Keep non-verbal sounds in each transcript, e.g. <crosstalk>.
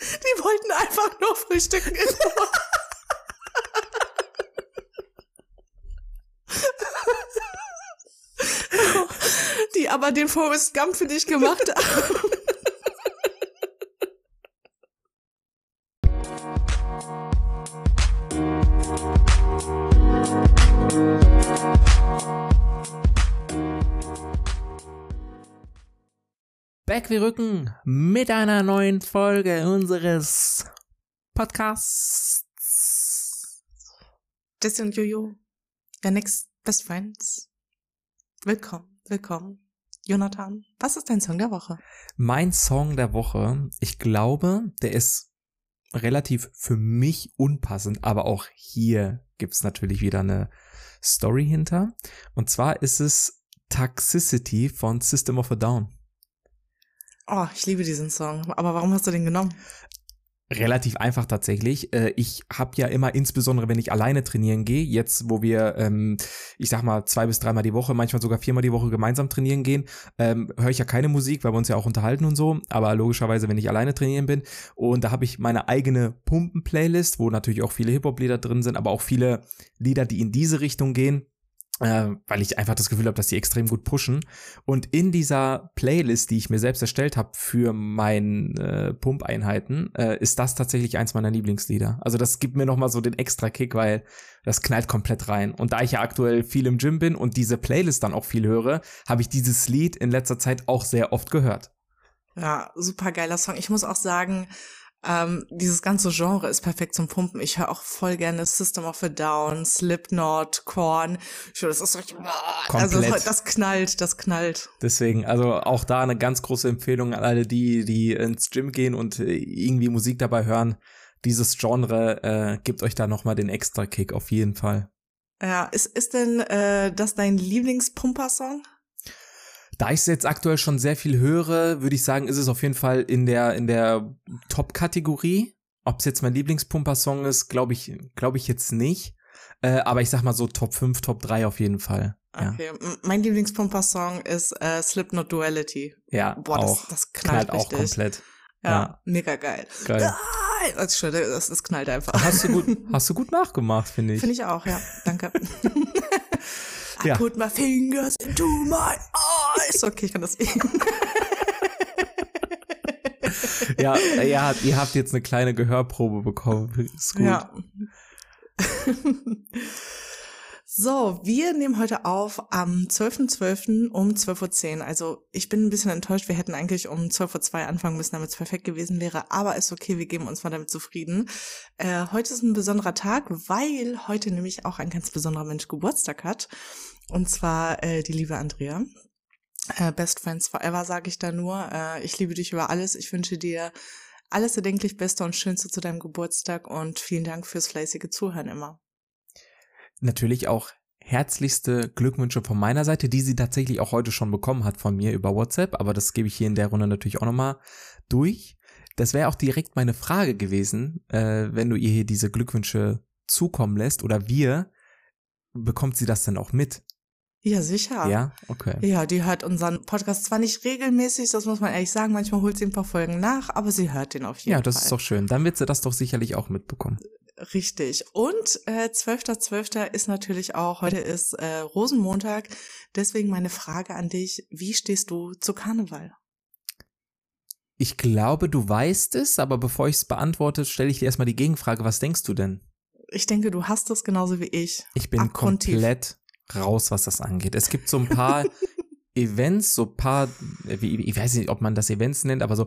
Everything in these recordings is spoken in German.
Die wollten einfach nur frühstücken. Die aber den Forrest Gump für dich gemacht haben. Wir rücken mit einer neuen Folge unseres Podcasts. Jesse und Jojo, your next best friends. Willkommen, willkommen. Jonathan, was ist dein Song der Woche? Mein Song der Woche, ich glaube, der ist relativ für mich unpassend, aber auch hier gibt's natürlich wieder eine Story hinter. Und zwar ist es Toxicity von System of a Down. Oh, ich liebe diesen Song. Aber warum hast du den genommen? Relativ einfach tatsächlich. Äh, ich habe ja immer, insbesondere wenn ich alleine trainieren gehe, jetzt wo wir, ähm, ich sag mal, zwei bis dreimal die Woche, manchmal sogar viermal die Woche gemeinsam trainieren gehen, ähm, höre ich ja keine Musik, weil wir uns ja auch unterhalten und so. Aber logischerweise, wenn ich alleine trainieren bin. Und da habe ich meine eigene Pumpen-Playlist, wo natürlich auch viele Hip-Hop-Lieder drin sind, aber auch viele Lieder, die in diese Richtung gehen äh, weil ich einfach das Gefühl habe, dass die extrem gut pushen. Und in dieser Playlist, die ich mir selbst erstellt habe für meine äh, Pumpeinheiten, äh, ist das tatsächlich eins meiner Lieblingslieder. Also das gibt mir nochmal so den extra Kick, weil das knallt komplett rein. Und da ich ja aktuell viel im Gym bin und diese Playlist dann auch viel höre, habe ich dieses Lied in letzter Zeit auch sehr oft gehört. Ja, super geiler Song. Ich muss auch sagen, ähm, dieses ganze Genre ist perfekt zum Pumpen. Ich höre auch voll gerne System of a Down, Slipknot, Korn. Das ist richtig, also das knallt, das knallt. Deswegen, also auch da eine ganz große Empfehlung an alle, die, die ins Gym gehen und äh, irgendwie Musik dabei hören. Dieses Genre äh, gibt euch da nochmal den extra Kick auf jeden Fall. Ja, ist, ist denn äh, das dein Lieblingspumper-Song? Da ich es jetzt aktuell schon sehr viel höre, würde ich sagen, ist es auf jeden Fall in der, in der Top-Kategorie. Ob es jetzt mein Lieblingspumper-Song ist, glaube ich, glaube ich jetzt nicht. Äh, aber ich sag mal so Top 5, Top 3 auf jeden Fall. Ja. Okay, mein Lieblingspumper-Song ist äh, Slipknot Duality. Ja, Boah, auch. das, das knallt, knallt auch komplett. Ja, ja, mega geil. Geil. Ah, das, das, das knallt einfach. Hast du gut, <laughs> hast du gut nachgemacht, finde ich. Finde ich auch, ja. Danke. <laughs> I Ja. put my fingers into my eyes. Okay, ich kann das eben. <laughs> ja, ja, ihr habt jetzt eine kleine Gehörprobe bekommen. Ist gut. Ja. <laughs> So, wir nehmen heute auf am 12.12. um 12.10 Uhr. Also ich bin ein bisschen enttäuscht. Wir hätten eigentlich um 12.02 Uhr anfangen müssen, damit es perfekt gewesen wäre. Aber ist okay, wir geben uns mal damit zufrieden. Äh, heute ist ein besonderer Tag, weil heute nämlich auch ein ganz besonderer Mensch Geburtstag hat. Und zwar äh, die liebe Andrea. Äh, Best Friends Forever sage ich da nur. Äh, ich liebe dich über alles. Ich wünsche dir alles erdenklich Beste und Schönste zu deinem Geburtstag und vielen Dank fürs fleißige Zuhören immer. Natürlich auch herzlichste Glückwünsche von meiner Seite, die sie tatsächlich auch heute schon bekommen hat von mir über WhatsApp, aber das gebe ich hier in der Runde natürlich auch nochmal durch. Das wäre auch direkt meine Frage gewesen, äh, wenn du ihr hier diese Glückwünsche zukommen lässt oder wir, bekommt sie das denn auch mit? Ja, sicher. Ja, okay. Ja, die hört unseren Podcast zwar nicht regelmäßig, das muss man ehrlich sagen, manchmal holt sie ein paar Folgen nach, aber sie hört den auf jeden Fall. Ja, das ist doch schön. Dann wird sie das doch sicherlich auch mitbekommen. Richtig. Und äh, 12.12. ist natürlich auch, heute ist äh, Rosenmontag. Deswegen meine Frage an dich, wie stehst du zu Karneval? Ich glaube, du weißt es, aber bevor ich es beantworte, stelle ich dir erstmal die Gegenfrage, was denkst du denn? Ich denke, du hast es genauso wie ich. Ich bin Abgrundtief. komplett raus, was das angeht. Es gibt so ein paar <laughs> Events, so ein paar, wie, ich weiß nicht, ob man das Events nennt, aber so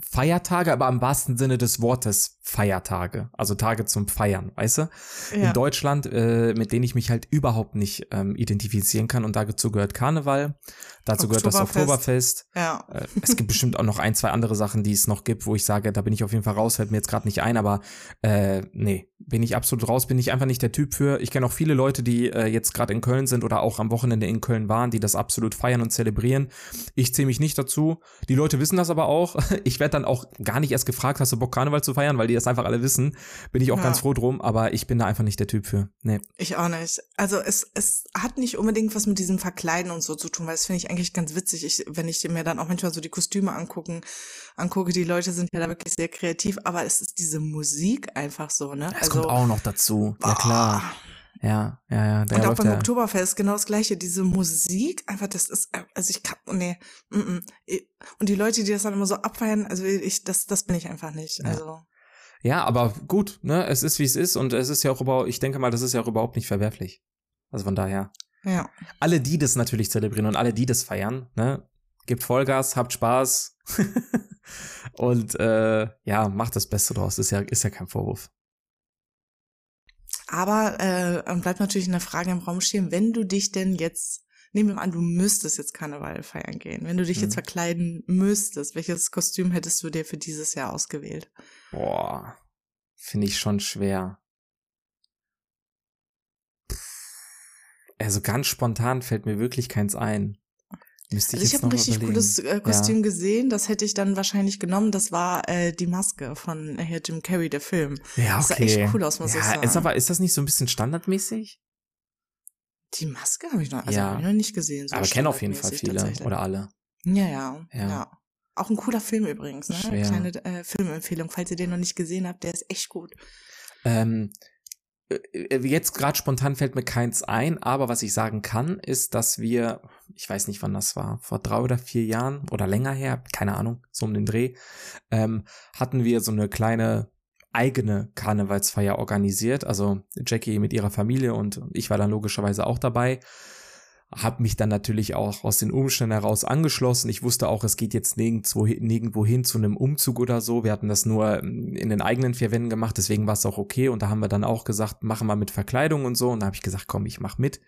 Feiertage, aber im wahrsten Sinne des Wortes Feiertage, also Tage zum Feiern, weißt du? Ja. In Deutschland, äh, mit denen ich mich halt überhaupt nicht ähm, identifizieren kann und dazu gehört Karneval, dazu gehört das Oktoberfest. Ja. Äh, es gibt bestimmt auch noch ein, zwei andere Sachen, die es noch gibt, wo ich sage, da bin ich auf jeden Fall raus, fällt mir jetzt gerade nicht ein, aber äh, nee, bin ich absolut raus, bin ich einfach nicht der Typ für. Ich kenne auch viele Leute, die äh, jetzt gerade in Köln sind oder auch am Wochenende in Köln waren, die das absolut feiern und zelebrieren. Ich zähle mich nicht dazu. Die Leute wissen das aber auch. <laughs> Ich ich werde dann auch gar nicht erst gefragt, hast du Bock Karneval zu feiern, weil die das einfach alle wissen. Bin ich auch Ja. ganz froh drum, aber ich bin da einfach nicht der Typ für. Nee. Ich auch nicht. Also es, es hat nicht unbedingt was mit diesem Verkleiden und so zu tun, weil das finde ich eigentlich ganz witzig, ich, wenn ich mir dann auch manchmal so die Kostüme angucken, angucke, die Leute sind ja da wirklich sehr kreativ, aber es ist diese Musik einfach so, ne? Das kommt auch noch dazu. Ja klar. Ja, ja, ja. Der Und auch beim ja. Oktoberfest genau das gleiche. Diese Musik, einfach, das ist, also ich kann, nee, mm, mm. Und die Leute, die das dann immer so abfeiern, also ich, das, das bin ich einfach nicht. Ja. Also, Ja, aber gut, ne? Es ist wie es ist und es ist ja auch überhaupt, ich denke mal, das ist ja auch überhaupt nicht verwerflich. Also von daher. ja. Alle, die das natürlich zelebrieren und alle, die das feiern, ne? Gebt Vollgas, habt Spaß <laughs> und äh, ja, macht das Beste draus. Ist ja, ist ja kein Vorwurf. Aber äh, bleibt natürlich eine Frage im Raum stehen, wenn du dich denn jetzt, nehmen wir mal an, du müsstest jetzt Karneval feiern gehen, wenn du dich Mhm. jetzt verkleiden müsstest, welches Kostüm hättest du dir für dieses Jahr ausgewählt? Boah, finde ich schon schwer. Also ganz spontan fällt mir wirklich keins ein. Müsste Also ich habe ein richtig überlegen. cooles äh, Kostüm gesehen, das hätte ich dann wahrscheinlich genommen, das war äh, die Maske von äh, hier Jim Carrey, der Film. Ja, Das sah okay. echt cool aus, muss ja, ich sagen. Ist aber, ist das nicht so ein bisschen standardmäßig? Die Maske habe ich noch, also Ja. hab ich noch nicht gesehen. So aber kennen auf jeden Fall viele oder alle. Ja, ja, Ja. ja, Auch ein cooler Film übrigens, ne? Schwer. Kleine äh, Filmempfehlung, falls ihr den noch nicht gesehen habt, der ist echt gut. Ähm, äh, jetzt gerade spontan fällt mir keins ein, aber was ich sagen kann, ist, dass wir, ich weiß nicht, wann das war, vor drei oder vier Jahren oder länger her, keine Ahnung, so um den Dreh, ähm, hatten wir so eine kleine eigene Karnevalsfeier organisiert. Also Jackie mit ihrer Familie und ich war dann logischerweise auch dabei. Hab mich dann natürlich auch aus den Umständen heraus angeschlossen. Ich wusste auch, es geht jetzt nirgendwo, nirgendwo hin zu einem Umzug oder so. Wir hatten das nur ähm, in den eigenen vier Wänden gemacht, deswegen war es auch okay. Und da haben wir dann auch gesagt, machen wir mit Verkleidung und so. Und da habe ich gesagt, komm, ich mach mit.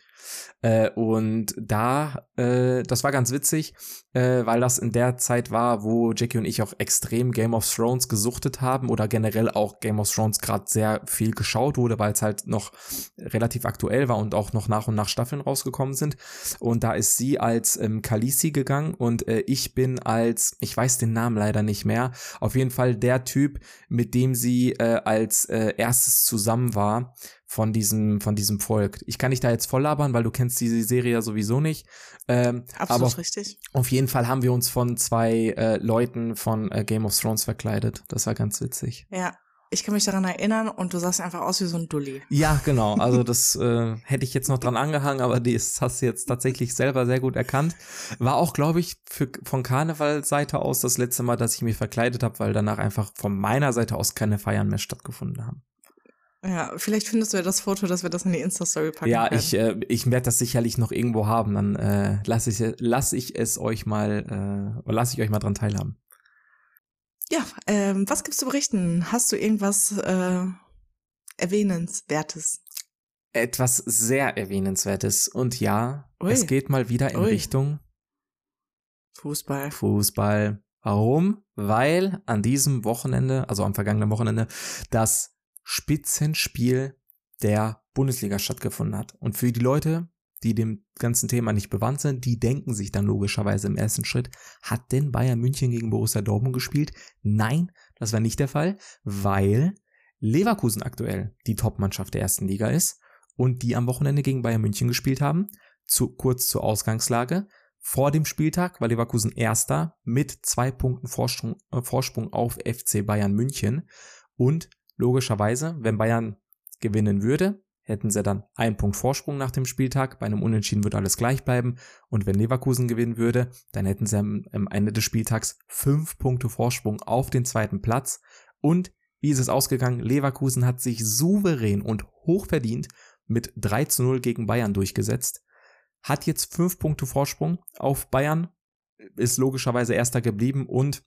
Äh, und da, äh, das war ganz witzig, äh, weil das in der Zeit war, wo Jackie und ich auch extrem Game of Thrones gesuchtet haben oder generell auch Game of Thrones gerade sehr viel geschaut wurde, weil es halt noch relativ aktuell war und auch noch nach und nach Staffeln rausgekommen sind. Und da ist sie als ähm, Khaleesi gegangen und äh, ich bin als, ich weiß den Namen leider nicht mehr, auf jeden Fall der Typ, mit dem sie äh, als äh, erstes zusammen war von diesem, von diesem Volk. Ich kann dich da jetzt voll labern, weil du kennst diese Serie ja sowieso nicht. Ähm, Absolut richtig. auf jeden Fall haben wir uns von zwei äh, Leuten von äh, Game of Thrones verkleidet. Das war ganz witzig. Ja. Ich kann mich daran erinnern und du sahst einfach aus wie so ein Dulli. Ja, genau. Also <laughs> das äh, hätte ich jetzt noch dran angehangen, aber das hast du jetzt tatsächlich selber sehr gut erkannt. War auch, glaube ich, für, von Karnevalseite aus das letzte Mal, dass ich mich verkleidet habe, weil danach einfach von meiner Seite aus keine Feiern mehr stattgefunden haben. Ja, vielleicht findest du ja das Foto, dass wir das in die Insta-Story packen Ja, können. ich, äh, ich werde das sicherlich noch irgendwo haben. Dann äh, lasse ich, lass ich es euch mal, äh, lasse ich euch mal dran teilhaben. Ja, ähm, was gibt's zu berichten? Hast du irgendwas äh, Erwähnenswertes? Etwas sehr erwähnenswertes. Und ja, Ui. es geht mal wieder in Ui. Richtung Fußball. Fußball. Warum? Weil an diesem Wochenende, also am vergangenen Wochenende, das Spitzenspiel der Bundesliga stattgefunden hat. Und für die Leute, die dem ganzen Thema nicht bewandt sind, die denken sich dann logischerweise im ersten Schritt, hat denn Bayern München gegen Borussia Dortmund gespielt? Nein, das war nicht der Fall, weil Leverkusen aktuell die Topmannschaft der ersten Liga ist und die am Wochenende gegen Bayern München gespielt haben. Zu, kurz zur Ausgangslage. Vor dem Spieltag war Leverkusen Erster mit zwei Punkten Vorsprung, äh, Vorsprung auf FC Bayern München. Und logischerweise, wenn Bayern gewinnen würde, hätten sie dann einen Punkt Vorsprung nach dem Spieltag. Bei einem Unentschieden würde alles gleich bleiben. Und wenn Leverkusen gewinnen würde, dann hätten sie am, Ende des Spieltags fünf Punkte Vorsprung auf den zweiten Platz. Und wie ist es ausgegangen? Leverkusen hat sich souverän und hochverdient mit 3 zu 0 gegen Bayern durchgesetzt. Hat jetzt fünf Punkte Vorsprung auf Bayern, ist logischerweise erster geblieben und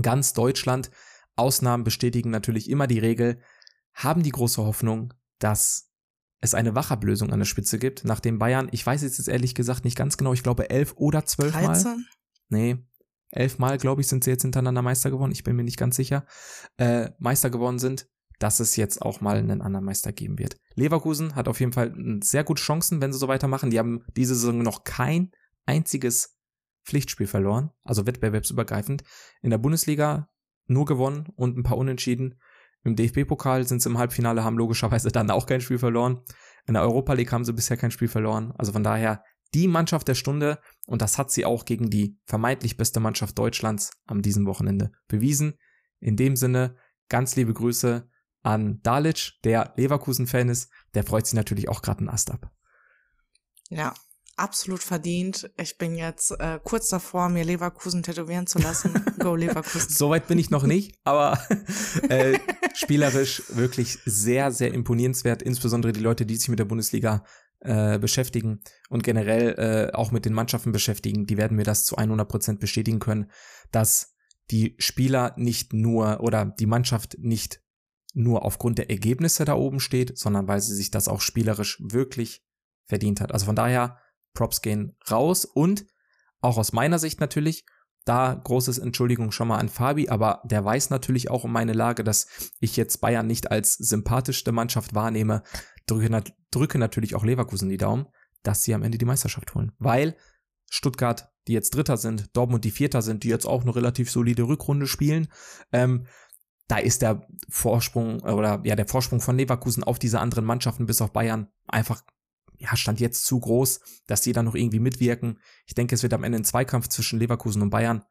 ganz Deutschland, Ausnahmen bestätigen natürlich immer die Regel, haben die große Hoffnung, dass es eine Wachablösung an der Spitze gibt, nachdem Bayern, ich weiß jetzt ehrlich gesagt nicht ganz genau, ich glaube elf oder zwölf Mal. 13? Nee, elfmal, glaube ich, sind sie jetzt hintereinander Meister geworden. Ich bin mir nicht ganz sicher. Äh, Meister geworden sind, dass es jetzt auch mal einen anderen Meister geben wird. Leverkusen hat auf jeden Fall sehr gute Chancen, wenn sie so weitermachen. Die haben diese Saison noch kein einziges Pflichtspiel verloren, also wettbewerbsübergreifend. In der Bundesliga nur gewonnen und ein paar Unentschieden. Im DFB-Pokal sind sie im Halbfinale, haben logischerweise dann auch kein Spiel verloren. In der Europa League haben sie bisher kein Spiel verloren. Also von daher die Mannschaft der Stunde und das hat sie auch gegen die vermeintlich beste Mannschaft Deutschlands am diesem Wochenende bewiesen. In dem Sinne, ganz liebe Grüße an Dalic, der Leverkusen-Fan ist. Der freut sich natürlich auch gerade einen Ast ab. Ja, absolut verdient. Ich bin jetzt äh, kurz davor, mir Leverkusen tätowieren zu lassen. <laughs> Go Leverkusen. Soweit bin ich noch nicht, aber <laughs> äh, spielerisch wirklich sehr, sehr imponierenswert. Insbesondere die Leute, die sich mit der Bundesliga äh, beschäftigen und generell äh, auch mit den Mannschaften beschäftigen, die werden mir das zu 100 Prozent bestätigen können, dass die Spieler nicht nur oder die Mannschaft nicht nur aufgrund der Ergebnisse da oben steht, sondern weil sie sich das auch spielerisch wirklich verdient hat. Also von daher Props gehen raus und auch aus meiner Sicht natürlich, da großes Entschuldigung schon mal an Fabi, aber der weiß natürlich auch um meine Lage, dass ich jetzt Bayern nicht als sympathischste Mannschaft wahrnehme. Drücke, drücke natürlich auch Leverkusen die Daumen, dass sie am Ende die Meisterschaft holen. Weil Stuttgart, die jetzt Dritter sind, Dortmund die Vierter sind, die jetzt auch eine relativ solide Rückrunde spielen, ähm, da ist der Vorsprung oder ja der Vorsprung von Leverkusen auf diese anderen Mannschaften bis auf Bayern einfach ja, stand jetzt zu groß, dass die da noch irgendwie mitwirken. Ich denke, es wird am Ende ein Zweikampf zwischen Leverkusen und Bayern.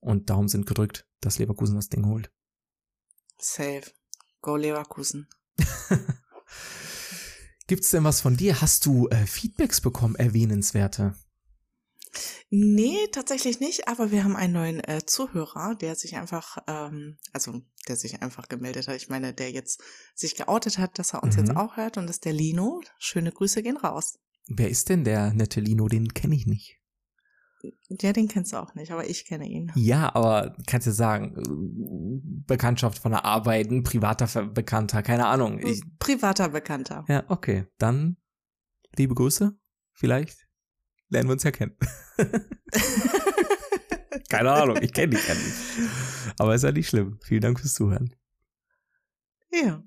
Und darum sind gedrückt, dass Leverkusen das Ding holt. Safe. Go Leverkusen. <laughs> Gibt's denn was von dir? Hast du äh, Feedbacks bekommen, erwähnenswerte? Nee, tatsächlich nicht, aber wir haben einen neuen äh, Zuhörer, der sich einfach, ähm, also der sich einfach gemeldet hat. Ich meine, der jetzt sich geoutet hat, dass er uns mhm. jetzt auch hört und das ist der Lino. Schöne Grüße gehen raus. Wer ist denn der nette Lino? Den kenne ich nicht. Ja, den kennst du auch nicht, aber ich kenne ihn. Ja, aber kannst du sagen, äh, Bekanntschaft von der Arbeit, ein privater Bekannter, keine Ahnung. Ich, privater Bekannter. Ja, okay. Dann liebe Grüße, vielleicht lernen wir uns ja kennen. <laughs> Keine Ahnung, ich kenne dich ja nicht. Aber ist ja nicht schlimm. Vielen Dank fürs Zuhören. Ja.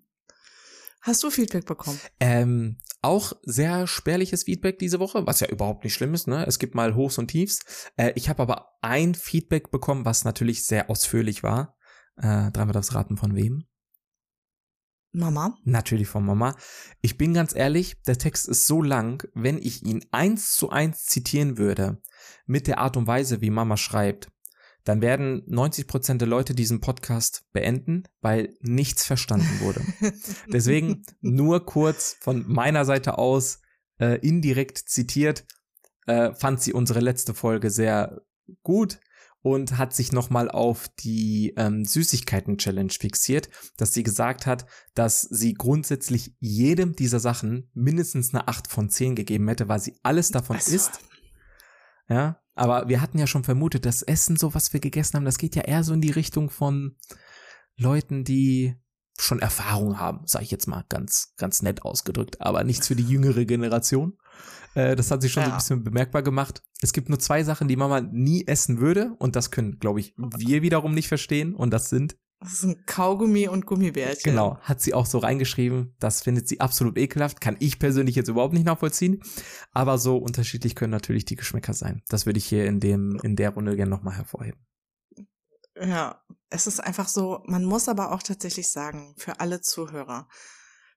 Hast du Feedback bekommen? Ähm, auch sehr spärliches Feedback diese Woche, was ja überhaupt nicht schlimm ist. Ne? Es gibt mal Hochs und Tiefs. Äh, ich habe aber ein Feedback bekommen, was natürlich sehr ausführlich war. Äh, dreimal das Raten von wem? Mama? Natürlich von Mama. Ich bin ganz ehrlich, der Text ist so lang, wenn ich ihn eins zu eins zitieren würde, mit der Art und Weise, wie Mama schreibt, dann werden 90 Prozent der Leute diesen Podcast beenden, weil nichts verstanden wurde. <laughs> Deswegen nur kurz von meiner Seite aus äh, indirekt zitiert, äh, fand sie unsere letzte Folge sehr gut und hat sich nochmal auf die ähm, Süßigkeiten-Challenge fixiert, dass sie gesagt hat, dass sie grundsätzlich jedem dieser Sachen mindestens eine 8 von 10 gegeben hätte, weil sie alles davon also. isst. Ja, aber wir hatten ja schon vermutet, das Essen, so was wir gegessen haben, das geht ja eher so in die Richtung von Leuten, die schon Erfahrung haben, sage ich jetzt mal ganz, ganz nett ausgedrückt, aber nichts für die jüngere Generation. Äh, das hat sich schon ja. so ein bisschen bemerkbar gemacht. Es gibt nur zwei Sachen, die Mama nie essen würde und das können, glaube ich, wir wiederum nicht verstehen und das sind das sind Kaugummi und Gummibärchen. Genau, hat sie auch so reingeschrieben. Das findet sie absolut ekelhaft. Kann ich persönlich jetzt überhaupt nicht nachvollziehen. Aber so unterschiedlich können natürlich die Geschmäcker sein. Das würde ich hier in dem, in der Runde gerne nochmal hervorheben. Ja, es ist einfach so, man muss aber auch tatsächlich sagen, für alle Zuhörer,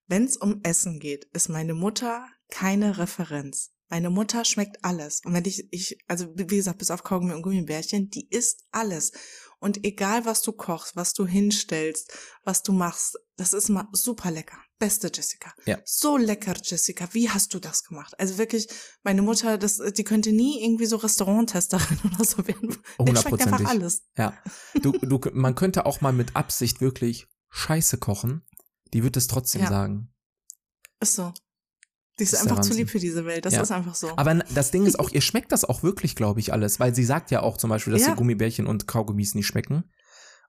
wenn es um Essen geht, ist meine Mutter keine Referenz. Meine Mutter schmeckt alles. Und wenn ich, ich, also wie gesagt, bis auf Kaugummi und Gummibärchen, die isst alles. Und egal was du kochst, was du hinstellst, was du machst, das ist immer super lecker. Beste Jessica. Ja. So lecker, Jessica. Wie hast du das gemacht? Also wirklich, meine Mutter, das, die könnte nie irgendwie so Restauranttesterin <laughs> oder so werden. Der schmeckt einfach alles. Ja. Du, du, man könnte auch mal mit Absicht wirklich Scheiße kochen. Die wird es trotzdem ja. sagen. Ist so. Die ist, ist einfach zu lieb für diese Welt. Das ja. ist einfach so. Aber das Ding ist auch, <laughs> ihr schmeckt das auch wirklich, glaube ich, alles. Weil sie sagt ja auch zum Beispiel, dass ja. ihr Gummibärchen und Kaugummis nicht schmecken.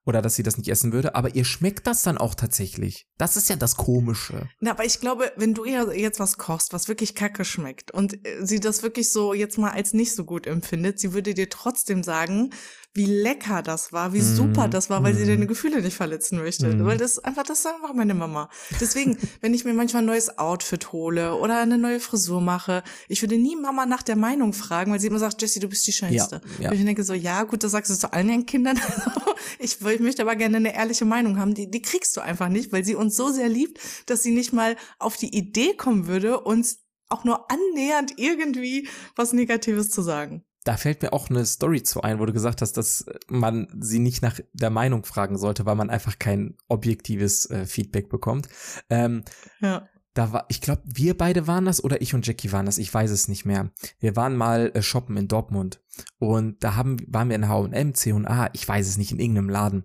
Oder dass sie das nicht essen würde. Aber ihr schmeckt das dann auch tatsächlich. Das ist ja das Komische. Na, aber ich glaube, wenn du ihr jetzt was kochst, was wirklich kacke schmeckt und äh, sie das wirklich so jetzt mal als nicht so gut empfindet, sie würde dir trotzdem sagen, wie lecker das war, wie super Mhm. das war, weil sie Mhm. deine Gefühle nicht verletzen möchte. Mhm. Weil das einfach, das ist einfach meine Mama. Deswegen, <laughs> wenn ich mir manchmal ein neues Outfit hole oder eine neue Frisur mache, ich würde nie Mama nach der Meinung fragen, weil sie immer sagt, Jessie, du bist die Schönste. ja. Und ich denke so, ja, gut, das sagst du zu allen ihren Kindern. <laughs> ich, ich möchte aber gerne eine ehrliche Meinung haben. Die, die kriegst du einfach nicht, weil sie uns so sehr liebt, dass sie nicht mal auf die Idee kommen würde, uns auch nur annähernd irgendwie was Negatives zu sagen. Da fällt mir auch eine Story zu ein, wo du gesagt hast, dass man sie nicht nach der Meinung fragen sollte, weil man einfach kein objektives äh, Feedback bekommt. Ähm, Ja. da war, ich glaube, wir beide waren das oder ich und Jackie waren das, ich weiß es nicht mehr. Wir waren mal äh, shoppen in Dortmund und da haben, waren wir in H&M, C&A, ich weiß es nicht, in irgendeinem Laden.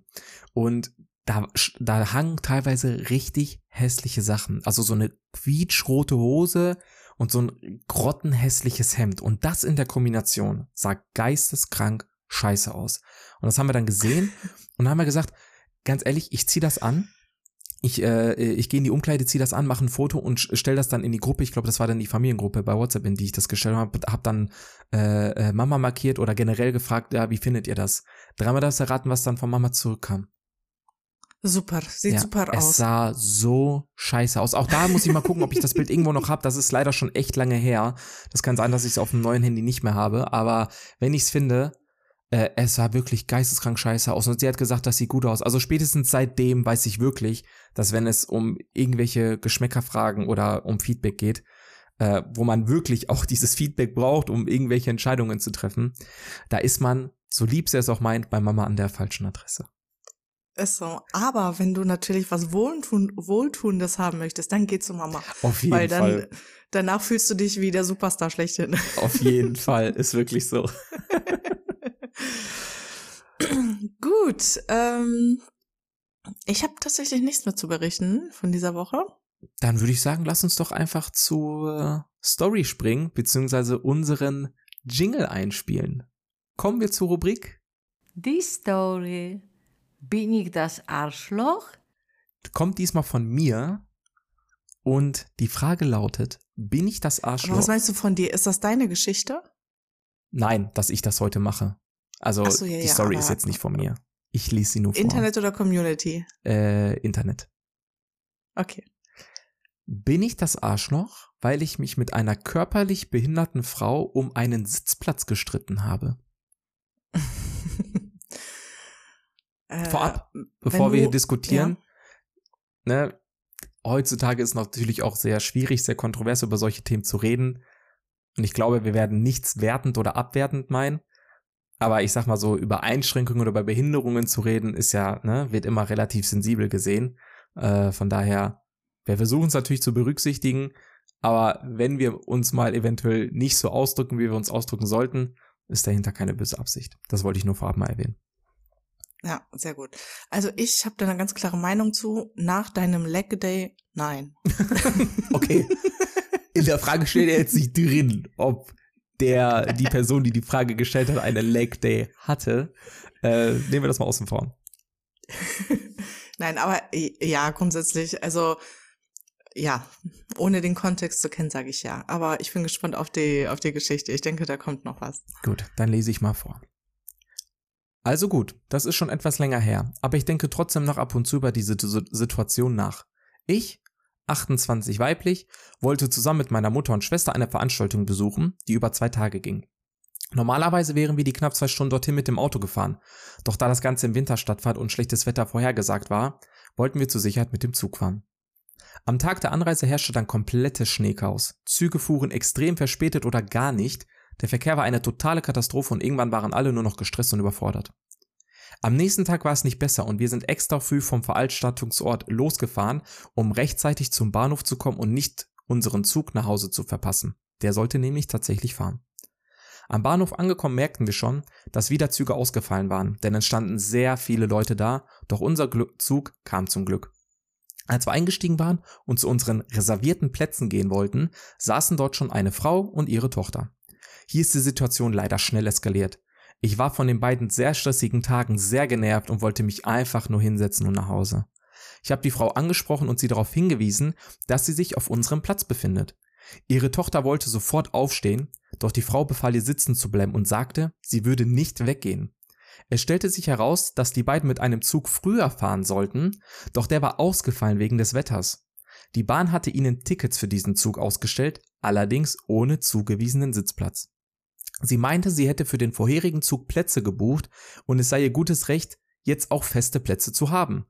Und da, da hangen teilweise richtig hässliche Sachen. Also so eine quietschrote Hose und so ein grottenhässliches Hemd. Und das in der Kombination sah geisteskrank scheiße aus. Und das haben wir dann gesehen <laughs> und haben wir gesagt, ganz ehrlich, ich zieh das an. Ich, äh, ich gehe in die Umkleide, zieh das an, mache ein Foto und stell das dann in die Gruppe. Ich glaube, das war dann die Familiengruppe bei WhatsApp, in die ich das gestellt habe. Hab dann äh, äh, Mama markiert oder generell gefragt, ja, wie findet ihr das? Dreimal das erraten, was dann von Mama zurückkam. Super, sieht Ja, super es aus. sah so scheiße aus. Auch da muss ich mal gucken, ob ich das Bild irgendwo noch habe. Das ist leider schon echt lange her. Das kann sein, dass ich es auf dem neuen Handy nicht mehr habe. Aber wenn ich es finde, äh, es sah wirklich geisteskrank scheiße aus. Und sie hat gesagt, das sieht gut aus. Also spätestens seitdem weiß ich wirklich, dass wenn es um irgendwelche Geschmäckerfragen oder um Feedback geht, äh, wo man wirklich auch <laughs> dieses Feedback braucht, um irgendwelche Entscheidungen zu treffen, da ist man, so lieb sie es auch meint, bei Mama an der falschen Adresse. Ist so. Aber wenn du natürlich was Wohltun Wohltuendes haben möchtest, dann geh zu Mama. Auf jeden Weil dann, Fall. danach fühlst du dich wie der Superstar schlechthin. Auf jeden <laughs> Fall, ist wirklich so. <laughs> Gut, ähm, ich habe tatsächlich nichts mehr zu berichten von dieser Woche. Dann würde ich sagen, lass uns doch einfach zur Story springen, beziehungsweise unseren Jingle einspielen. Kommen wir zur Rubrik. Die Story. Bin ich das Arschloch? Kommt diesmal von mir. Und die Frage lautet, bin ich das Aber Arschloch? was meinst du von dir? Ist das deine Geschichte? Nein, dass ich das heute mache. Also so, ja, die ja, Story aber- ist jetzt nicht von mir. Ich lese sie nur vor. Internet oder Community? Äh, Internet. Okay. Bin ich das Arschloch, weil ich mich mit einer körperlich behinderten Frau um einen Sitzplatz gestritten habe? <laughs> Äh, Vorab, wenn bevor wir du- hier diskutieren, ne, heutzutage ist natürlich auch sehr schwierig, sehr kontrovers über solche Themen zu reden. Und ich glaube, wir werden nichts wertend oder abwertend meinen. Aber ich sag mal so, über Einschränkungen oder über Behinderungen zu reden, ist ja, ne, wird immer relativ sensibel gesehen. Äh, von daher, wir versuchen es natürlich zu berücksichtigen. Aber wenn wir uns mal eventuell nicht so ausdrücken, wie wir uns ausdrücken sollten, ist dahinter keine böse Absicht. Das wollte ich nur vorab mal erwähnen. Ja, sehr gut. Also ich habe da eine ganz klare Meinung zu. Nach deinem Leg Day, nein. <laughs> Okay. In der Frage steht jetzt nicht drin, ob der, die Person, die die Frage gestellt hat, eine Leg Day hatte. Äh, nehmen wir das mal außen vor. <laughs> Nein, aber ja, grundsätzlich, also ja, ohne den Kontext zu kennen, sage ich ja. Aber ich bin gespannt auf die, auf die Geschichte. Ich denke, da kommt noch was. Gut, dann lese ich mal vor. Also gut, das ist schon etwas länger her, aber ich denke trotzdem noch ab und zu über diese Situ- Situation nach. Ich, 28 weiblich, wollte zusammen mit meiner Mutter und Schwester eine Veranstaltung besuchen, die über zwei Tage ging. Normalerweise wären wir die knapp zwei Stunden dorthin mit dem Auto gefahren, doch da das Ganze im Winter stattfand und schlechtes Wetter vorhergesagt war, wollten wir zur Sicherheit mit dem Zug fahren. Am Tag der Anreise herrschte dann komplettes Schneechaos. Züge fuhren extrem verspätet oder gar nicht, der Verkehr war eine totale Katastrophe und irgendwann waren alle nur noch gestresst und überfordert. Am nächsten Tag war es nicht besser und wir sind extra früh vom Veranstaltungsort losgefahren, um rechtzeitig zum Bahnhof zu kommen und nicht unseren Zug nach Hause zu verpassen. Der sollte nämlich tatsächlich fahren. Am Bahnhof angekommen merkten wir schon, dass wieder Züge ausgefallen waren, denn es standen sehr viele Leute da, doch unser Glu Zug kam zum Glück. Als wir eingestiegen waren und zu unseren reservierten Plätzen gehen wollten, saßen dort schon eine Frau und ihre Tochter. Hier ist die Situation leider schnell eskaliert. Ich war von den beiden sehr stressigen Tagen sehr genervt und wollte mich einfach nur hinsetzen und nach Hause. Ich habe die Frau angesprochen und sie darauf hingewiesen, dass sie sich auf unserem Platz befindet. Ihre Tochter wollte sofort aufstehen, doch die Frau befahl ihr sitzen zu bleiben und sagte, sie würde nicht weggehen. Es stellte sich heraus, dass die beiden mit einem Zug früher fahren sollten, doch der war ausgefallen wegen des Wetters. Die Bahn hatte ihnen Tickets für diesen Zug ausgestellt, allerdings ohne zugewiesenen Sitzplatz. Sie meinte, sie hätte für den vorherigen Zug Plätze gebucht und es sei ihr gutes Recht, jetzt auch feste Plätze zu haben.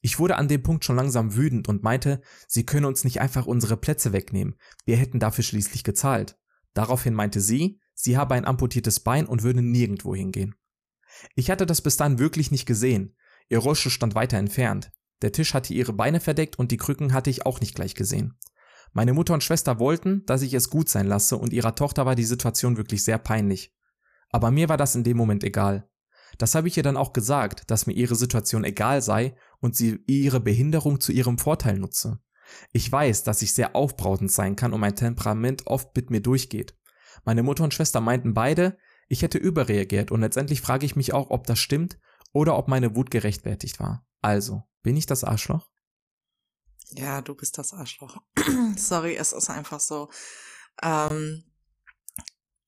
Ich wurde an dem Punkt schon langsam wütend und meinte, sie könne uns nicht einfach unsere Plätze wegnehmen, wir hätten dafür schließlich gezahlt. Daraufhin meinte sie, sie habe ein amputiertes Bein und würde nirgendwo hingehen. Ich hatte das bis dann wirklich nicht gesehen. Ihr Rollstuhl stand weiter entfernt. Der Tisch hatte ihre Beine verdeckt und die Krücken hatte ich auch nicht gleich gesehen. Meine Mutter und Schwester wollten, dass ich es gut sein lasse und ihrer Tochter war die Situation wirklich sehr peinlich. Aber mir war das in dem Moment egal. Das habe ich ihr dann auch gesagt, dass mir ihre Situation egal sei und sie ihre Behinderung zu ihrem Vorteil nutze. Ich weiß, dass ich sehr aufbrausend sein kann und mein Temperament oft mit mir durchgeht. Meine Mutter und Schwester meinten beide, ich hätte überreagiert und letztendlich frage ich mich auch, ob das stimmt oder ob meine Wut gerechtfertigt war. Also, bin ich das Arschloch? Ja, du bist das Arschloch. <clears throat> Sorry, es ist einfach so. Ähm,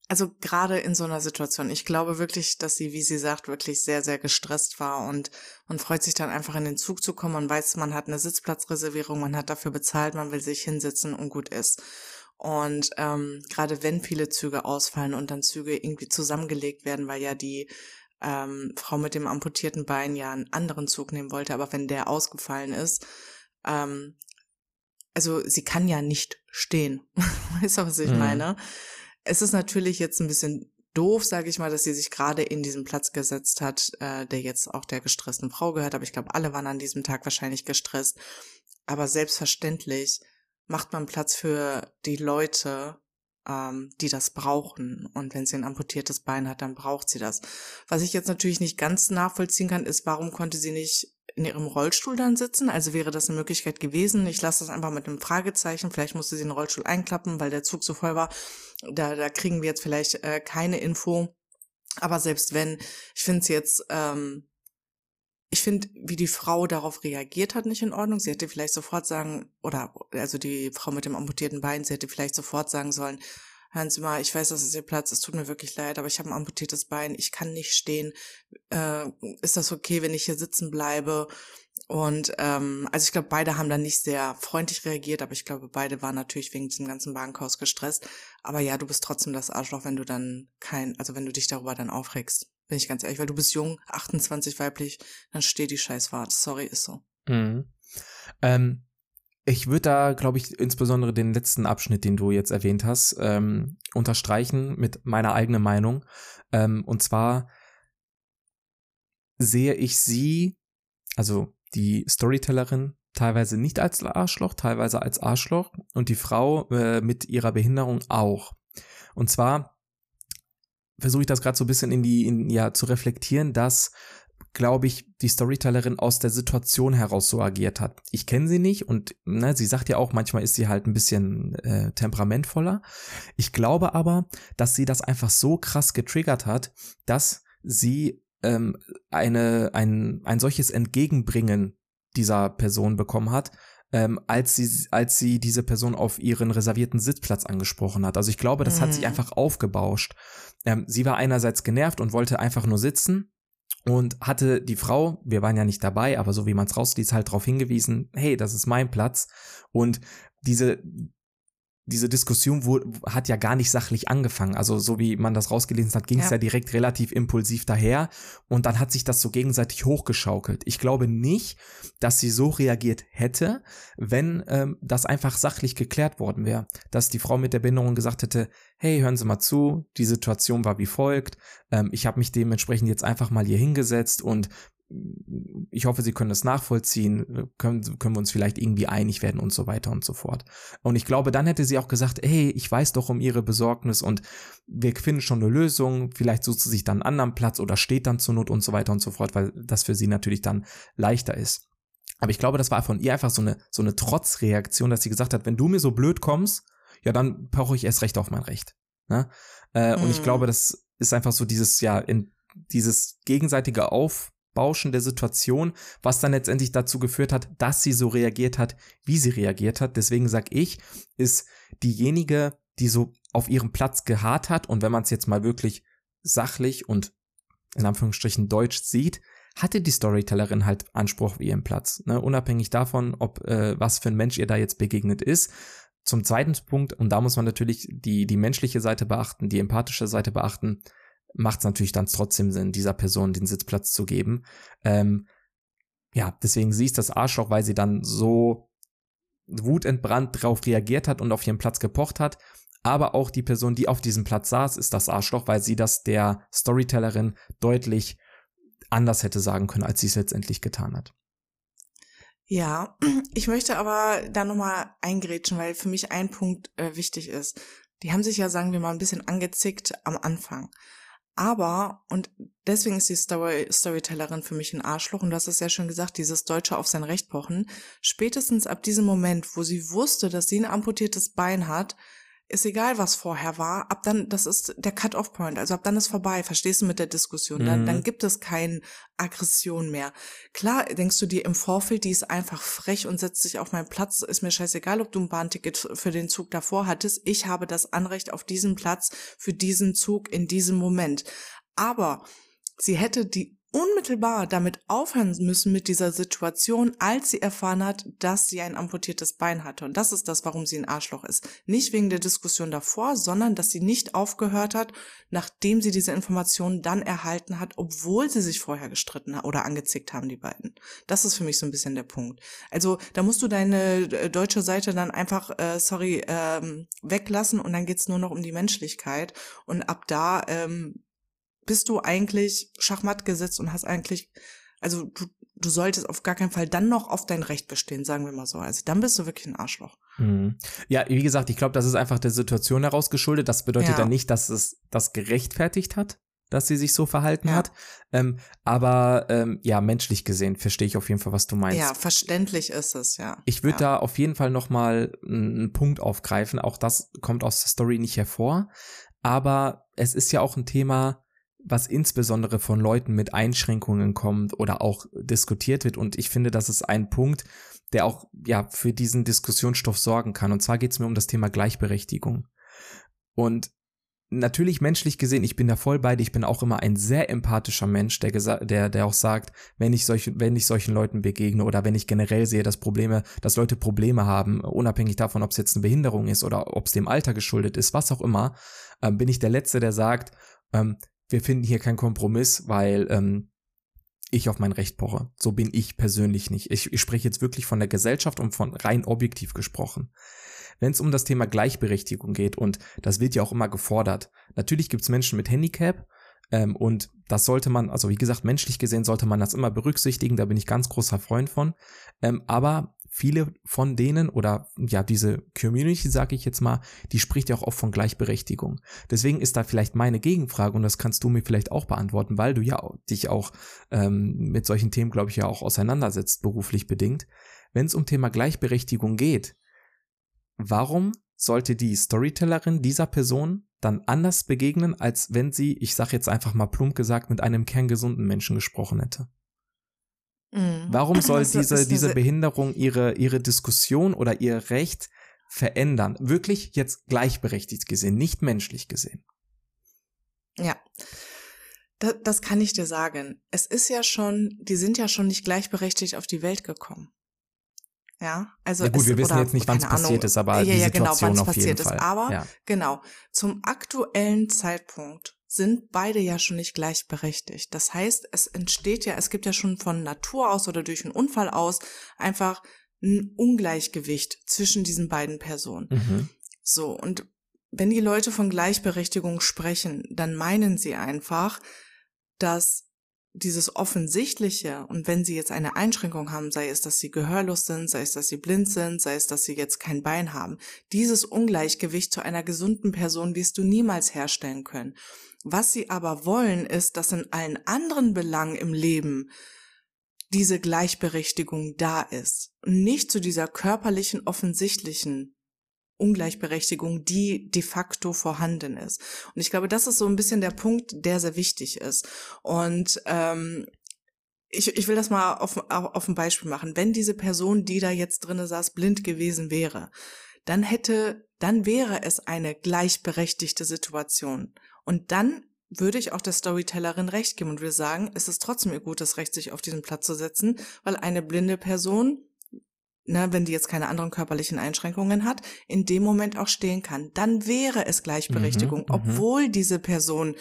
also gerade in so einer Situation, ich glaube wirklich, dass sie, wie sie sagt, wirklich sehr, sehr gestresst war und man freut sich dann einfach in den Zug zu kommen und weiß, man hat eine Sitzplatzreservierung, man hat dafür bezahlt, man will sich hinsetzen und gut ist. Und ähm, gerade wenn viele Züge ausfallen und dann Züge irgendwie zusammengelegt werden, weil ja die ähm, Frau mit dem amputierten Bein ja einen anderen Zug nehmen wollte, aber wenn der ausgefallen ist, ähm, also sie kann ja nicht stehen. <laughs> weißt du, was ich mhm. meine? Es ist natürlich jetzt ein bisschen doof, sage ich mal, dass sie sich gerade in diesen Platz gesetzt hat, äh, der jetzt auch der gestressten Frau gehört. Aber ich glaube, alle waren an diesem Tag wahrscheinlich gestresst. Aber selbstverständlich macht man Platz für die Leute, ähm, die das brauchen. Und wenn sie ein amputiertes Bein hat, dann braucht sie das. Was ich jetzt natürlich nicht ganz nachvollziehen kann, ist, warum konnte sie nicht in ihrem Rollstuhl dann sitzen? Also wäre das eine Möglichkeit gewesen. Ich lasse das einfach mit einem Fragezeichen. Vielleicht musste sie den Rollstuhl einklappen, weil der Zug so voll war. Da, da kriegen wir jetzt vielleicht äh, keine Info. Aber selbst wenn, ich finde es jetzt, ähm, ich finde, wie die Frau darauf reagiert hat, nicht in Ordnung. Sie hätte vielleicht sofort sagen, oder also die Frau mit dem amputierten Bein, sie hätte vielleicht sofort sagen sollen, hören Sie mal, ich weiß, das ist Ihr Platz, es tut mir wirklich leid, aber ich habe ein amputiertes Bein, ich kann nicht stehen. Äh, ist das okay, wenn ich hier sitzen bleibe? Und ähm, also ich glaube, beide haben da nicht sehr freundlich reagiert, aber ich glaube, beide waren natürlich wegen diesem ganzen Bankhaus gestresst. Aber ja, du bist trotzdem das Arschloch, wenn du dann kein, also wenn du dich darüber dann aufregst. Bin ich ganz ehrlich, weil du bist jung, 28 weiblich, dann steht die Scheißfahrt. Sorry, ist so. Mhm. Ähm, ich würde da, glaube ich, insbesondere den letzten Abschnitt, den du jetzt erwähnt hast, ähm, unterstreichen mit meiner eigenen Meinung. Ähm, und zwar sehe ich sie, also die Storytellerin, teilweise nicht als Arschloch, teilweise als Arschloch und die Frau äh, mit ihrer Behinderung auch. Und zwar versuche ich das gerade so ein bisschen in die, in, ja, zu reflektieren, dass glaube ich, die Storytellerin aus der Situation heraus so agiert hat. Ich kenne sie nicht und ne, sie sagt ja auch, manchmal ist sie halt ein bisschen äh, temperamentvoller. Ich glaube aber, dass sie das einfach so krass getriggert hat, dass sie ähm, eine, ein, ein solches Entgegenbringen dieser Person bekommen hat, ähm, als sie als sie diese Person auf ihren reservierten Sitzplatz angesprochen hat. Also ich glaube, das mhm. hat sich mhm. einfach aufgebauscht. Ähm, sie war einerseits genervt und wollte einfach nur sitzen und hatte die Frau, wir waren ja nicht dabei, aber so wie man es rausliest, halt darauf hingewiesen, hey, das ist mein Platz. Und diese diese Diskussion wurde, hat ja gar nicht sachlich angefangen. Also so wie man das rausgelesen hat, ging es ja. ja. direkt relativ impulsiv daher und dann hat sich das so gegenseitig hochgeschaukelt. Ich glaube nicht, dass sie so reagiert hätte, wenn ähm, das einfach sachlich geklärt worden wäre. Dass die Frau mit der Behinderung gesagt hätte, hey, hören Sie mal zu, die Situation war wie folgt, ähm, ich habe mich dementsprechend jetzt einfach mal hier hingesetzt und ich hoffe, Sie können das nachvollziehen, können, können wir uns vielleicht irgendwie einig werden und so weiter und so fort. Und ich glaube, dann hätte sie auch gesagt, hey, ich weiß doch um Ihre Besorgnis und wir finden schon eine Lösung, vielleicht sucht sie sich dann einen anderen Platz oder steht dann zur Not und so weiter und so fort, weil das für sie natürlich dann leichter ist. Aber ich glaube, das war von ihr einfach so eine, so eine Trotzreaktion, dass sie gesagt hat, wenn du mir so blöd kommst, ja, dann brauche ich erst recht auf mein Recht. Ne? Äh, mhm. Und ich mhm. glaube, das ist einfach so dieses, ja, in dieses gegenseitige Auf Bauschen der Situation, was dann letztendlich dazu geführt hat, dass sie so reagiert hat, wie sie reagiert hat. Deswegen sag ich, ist diejenige, die so auf ihrem Platz geharrt hat und wenn man es jetzt mal wirklich sachlich und in Anführungsstrichen Deutsch sieht, hatte die Storytellerin halt Anspruch wie ihren Platz. Ne? Unabhängig davon, ob äh, was für ein Mensch ihr da jetzt begegnet ist. Zum zweiten Punkt, und da muss man natürlich die, die menschliche Seite beachten, die empathische Seite beachten, macht es natürlich dann trotzdem Sinn, dieser Person den Sitzplatz zu geben. Ähm, ja, deswegen sie ist das Arschloch, weil sie dann so wutentbrannt darauf reagiert hat und auf ihren Platz gepocht hat. Aber auch die Person, die auf diesem Platz saß, ist das Arschloch, weil sie das der Storytellerin deutlich anders hätte sagen können, als sie es letztendlich getan hat. Ja, <clears throat> ich möchte aber da nochmal eingrätschen, weil für mich ein Punkt äh, wichtig ist. Die haben sich ja, sagen wir mal, ein bisschen angezickt am Anfang. Aber, und deswegen ist die Story, Storytellerin für mich ein Arschloch, und du hast es ja schon gesagt, dieses Deutsche auf sein Recht pochen, spätestens ab diesem Moment, wo sie wusste, dass sie ein amputiertes Bein hat, ist egal, was vorher war, ab dann, das ist der Cut-off-Point, also ab dann ist vorbei, verstehst du mit der Diskussion, mhm. dann, dann gibt es keine Aggression mehr. Klar, denkst du dir im Vorfeld, die ist einfach frech und setzt sich auf meinen Platz, ist mir scheißegal, ob du ein Bahnticket für den Zug davor hattest, ich habe das Anrecht auf diesen Platz für diesen Zug in diesem Moment. Aber sie hätte die unmittelbar damit aufhören müssen mit dieser Situation, als sie erfahren hat, dass sie ein amputiertes Bein hatte. Und das ist das, warum sie ein Arschloch ist. Nicht wegen der Diskussion davor, sondern dass sie nicht aufgehört hat, nachdem sie diese Informationen dann erhalten hat, obwohl sie sich vorher gestritten oder angezickt haben, die beiden. Das ist für mich so ein bisschen der Punkt. Also da musst du deine äh, deutsche Seite dann einfach, äh, sorry, ähm, weglassen und dann geht's nur noch um die Menschlichkeit. Und ab da ähm, bist du eigentlich Schachmatt gesetzt und hast eigentlich, also du, du solltest auf gar keinen Fall dann noch auf dein Recht bestehen, sagen wir mal so. Also dann bist du wirklich ein Arschloch. Mhm. Ja, wie gesagt, ich glaube, das ist einfach der Situation heraus geschuldet. Das bedeutet ja. dann nicht, dass es das gerechtfertigt hat, dass sie sich so verhalten ja. hat. Ähm, aber ähm, ja, menschlich gesehen verstehe ich auf jeden Fall, was du meinst. Ja, verständlich ist es, ja. Ich würde ja. da auf jeden Fall noch mal einen Punkt aufgreifen. Auch das kommt aus der Story nicht hervor. Aber es ist ja auch ein Thema, was insbesondere von Leuten mit Einschränkungen kommt oder auch diskutiert wird. Und ich finde, das ist ein Punkt, der auch ja für diesen Diskussionsstoff sorgen kann. Und zwar geht es mir um das Thema Gleichberechtigung. Und natürlich menschlich gesehen, ich bin da voll bei dir, ich bin auch immer ein sehr empathischer Mensch, der, der, der auch sagt, wenn ich, solch, wenn ich solchen Leuten begegne oder wenn ich generell sehe, dass Probleme, dass Leute Probleme haben, unabhängig davon, ob es jetzt eine Behinderung ist oder ob es dem Alter geschuldet ist, was auch immer, äh, bin ich der Letzte, der sagt, ähm, wir finden hier keinen Kompromiss, weil ähm, ich auf mein Recht poche. So bin ich persönlich nicht. Ich, ich spreche jetzt wirklich von der Gesellschaft und von rein objektiv gesprochen. Wenn es um das Thema Gleichberechtigung geht, und das wird ja auch immer gefordert, natürlich gibt es Menschen mit Handicap, ähm, und das sollte man, also wie gesagt, menschlich gesehen sollte man das immer berücksichtigen, da bin ich ganz großer Freund von. Ähm, aber viele von denen oder ja, diese Community, sage ich jetzt mal, die spricht ja auch oft von Gleichberechtigung. Deswegen ist da vielleicht meine Gegenfrage und das kannst du mir vielleicht auch beantworten, weil du ja dich auch ähm, mit solchen Themen, glaube ich, ja auch auseinandersetzt, beruflich bedingt. Wenn es um Thema Gleichberechtigung geht, warum sollte die Storytellerin dieser Person dann anders begegnen, als wenn sie, ich sage jetzt einfach mal plump gesagt, mit einem kerngesunden Menschen gesprochen hätte? Mhm. Warum soll also, diese, diese Behinderung ihre, ihre Diskussion oder ihr Recht verändern? Wirklich jetzt gleichberechtigt gesehen, nicht menschlich gesehen. Ja. Das, das kann ich dir sagen. Es ist ja schon, die sind ja schon nicht gleichberechtigt auf die Welt gekommen. Ja, also ja gut, es, wir wissen jetzt nicht, wann es passiert ist, aber ja, die ja, genau, Situation auf jeden Fall. Ist. Aber ja. genau, zum aktuellen Zeitpunkt sind beide ja schon nicht gleichberechtigt. Das heißt, es entsteht ja, es gibt ja schon von Natur aus oder durch einen Unfall aus einfach ein Ungleichgewicht zwischen diesen beiden Personen. Mhm. So, und wenn die Leute von Gleichberechtigung sprechen, dann meinen sie einfach, dass dieses Offensichtliche und wenn sie jetzt eine Einschränkung haben, sei es, dass sie gehörlos sind, sei es, dass sie blind sind, sei es, dass sie jetzt kein Bein haben, dieses Ungleichgewicht zu einer gesunden Person wirst du niemals herstellen können. Was sie aber wollen, ist, dass in allen anderen Belangen im Leben diese Gleichberechtigung da ist nicht zu dieser körperlichen, offensichtlichen Ungleichberechtigung, die de facto vorhanden ist. Und ich glaube, das ist so ein bisschen der Punkt, der sehr wichtig ist. Und ähm, ich, ich will das mal auf, auf ein Beispiel machen. Wenn diese Person, die da jetzt drinne saß, blind gewesen wäre, dann hätte, dann wäre es eine gleichberechtigte Situation. Und dann würde ich auch der Storytellerin recht geben und will sagen, es ist trotzdem ihr gutes Recht, sich auf diesen Platz zu setzen, weil eine blinde Person, ne, wenn die jetzt keine anderen körperlichen Einschränkungen hat, in dem Moment auch stehen kann. Dann wäre es Gleichberechtigung, Mhm, mhm. obwohl diese Person